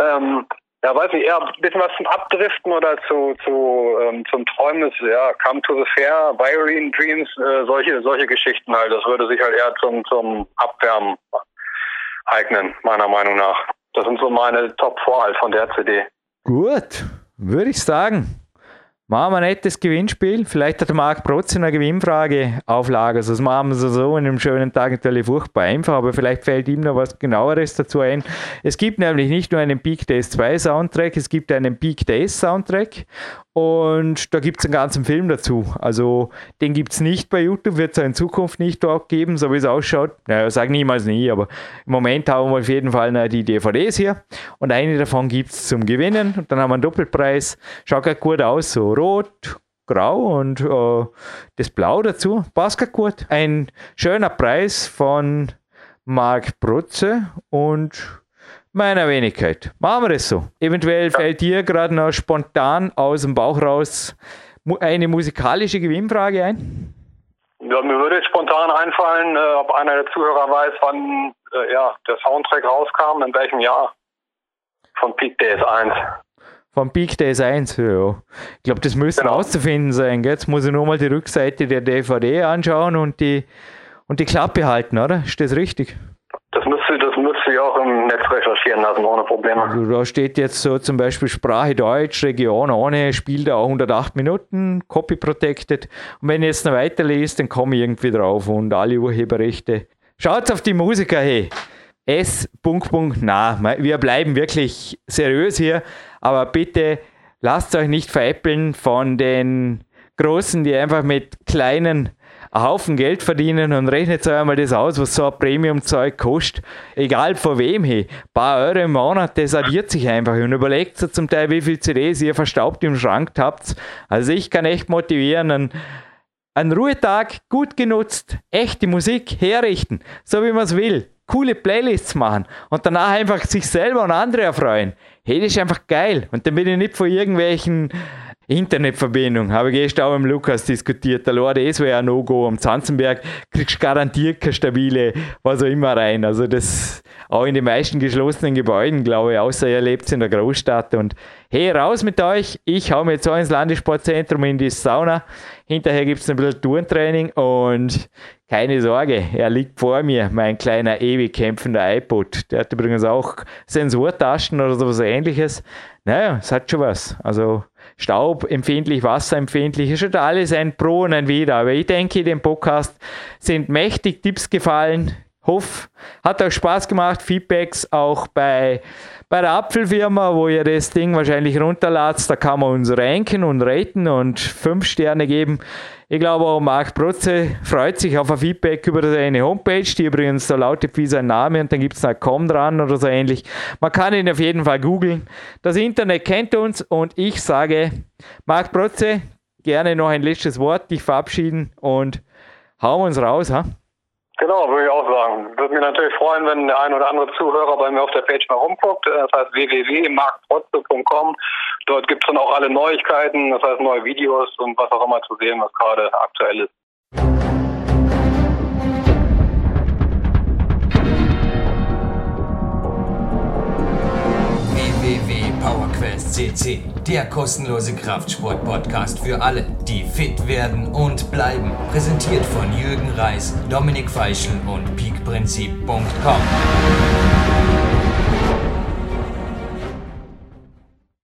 Ähm, ja, weiß ich, eher ein bisschen was zum Abdriften oder zu, zu ähm, zum Träumen ist, ja, Come to the Fair, Violin Dreams, äh, solche, solche Geschichten halt. Das würde sich halt eher zum, zum Abwärmen eignen, meiner Meinung nach. Das sind so meine Top 4 halt von der CD. Gut, würde ich sagen. Machen wir ein nettes Gewinnspiel. Vielleicht hat Marc Protz eine Gewinnfrage auf Lager. Das machen wir so an einem schönen Tag natürlich furchtbar einfach, aber vielleicht fällt ihm noch was genaueres dazu ein. Es gibt nämlich nicht nur einen Peak Days 2 Soundtrack, es gibt einen Peak Days Soundtrack und da gibt es einen ganzen Film dazu. Also den gibt es nicht bei YouTube, wird es in Zukunft nicht dort geben, so wie es ausschaut. Naja, sag niemals nie, aber im Moment haben wir auf jeden Fall die DVDs hier. Und eine davon gibt es zum Gewinnen. Und dann haben wir einen Doppelpreis. Schaut gut aus, so rot, grau und äh, das Blau dazu. Passt gar gut. Ein schöner Preis von Marc Brutze und meiner Wenigkeit. Machen wir das so. Eventuell fällt dir gerade noch spontan aus dem Bauch raus eine musikalische Gewinnfrage ein. Ja, mir würde jetzt spontan einfallen, äh, ob einer der Zuhörer weiß, wann äh, ja, der Soundtrack rauskam, in welchem Jahr von Pete DS1. Vom Peak Days 1, ja. Ich glaube, das müsste genau. auszufinden sein. Gell? Jetzt muss ich nur mal die Rückseite der DVD anschauen und die, und die Klappe halten, oder? Ist das richtig? Das müsste, das müsste ich auch im Netz recherchieren lassen, ohne Probleme. Also da steht jetzt so zum Beispiel Sprache Deutsch, Region ohne, spielt auch 108 Minuten, Copy Protected. Und wenn ihr jetzt noch weiterlest, dann komme ich irgendwie drauf und alle Urheberrechte. Schaut auf die Musiker, hey. S. Na, wir bleiben wirklich seriös hier aber bitte lasst euch nicht veräppeln von den Großen, die einfach mit kleinen einen Haufen Geld verdienen und rechnet euch einmal das aus, was so ein Premium-Zeug kostet. Egal von wem her. Ein paar Euro im Monat, das addiert sich einfach. Und überlegt so zum Teil, wie viele CDs ihr verstaubt im Schrank habt. Also ich kann echt motivieren, einen, einen Ruhetag gut genutzt, echte Musik herrichten, so wie man es will. Coole Playlists machen und danach einfach sich selber und andere erfreuen. Hey, das ist einfach geil. Und dann bin ich nicht von irgendwelchen Internetverbindung, habe ich gestern auch mit Lukas diskutiert. Der Lorde, das wäre ein No-Go. Am Zanzenberg kriegst du garantiert keine stabile, was auch immer rein. Also das auch in den meisten geschlossenen Gebäuden, glaube ich, außer ihr lebt in der Großstadt. Und hey, raus mit euch. Ich hau mir jetzt auch ins Landessportzentrum in die Sauna. Hinterher gibt es ein bisschen Turntraining und keine Sorge, er liegt vor mir, mein kleiner ewig kämpfender iPod. Der hat übrigens auch Sensortaschen oder sowas ähnliches. Naja, es hat schon was. Also staubempfindlich, wasserempfindlich, ist schon alles ein Pro und ein Wider. Aber ich denke, dem Podcast sind mächtig Tipps gefallen. Hoff, hat auch Spaß gemacht. Feedbacks auch bei, bei der Apfelfirma, wo ihr das Ding wahrscheinlich runterladet. Da kann man uns ranken und raten und fünf Sterne geben. Ich glaube auch Marc Protze freut sich auf ein Feedback über seine Homepage, die übrigens so lautet wie sein Name und dann gibt es noch Com dran oder so ähnlich. Man kann ihn auf jeden Fall googeln. Das Internet kennt uns und ich sage, Marc Protze, gerne noch ein letztes Wort, dich verabschieden und hauen wir uns raus. Ha? Genau, würde ich auch sagen. Würde mich natürlich freuen, wenn der ein oder andere Zuhörer bei mir auf der Page mal rumguckt. Das heißt www.markprotze.com. Dort gibt es dann auch alle Neuigkeiten, das heißt neue Videos und was auch immer zu sehen, was gerade aktuell ist. www.powerquest.cc, der kostenlose Kraftsport-Podcast für alle, die fit werden und bleiben. Präsentiert von Jürgen Reis, Dominik Feischl und peakprinzip.com.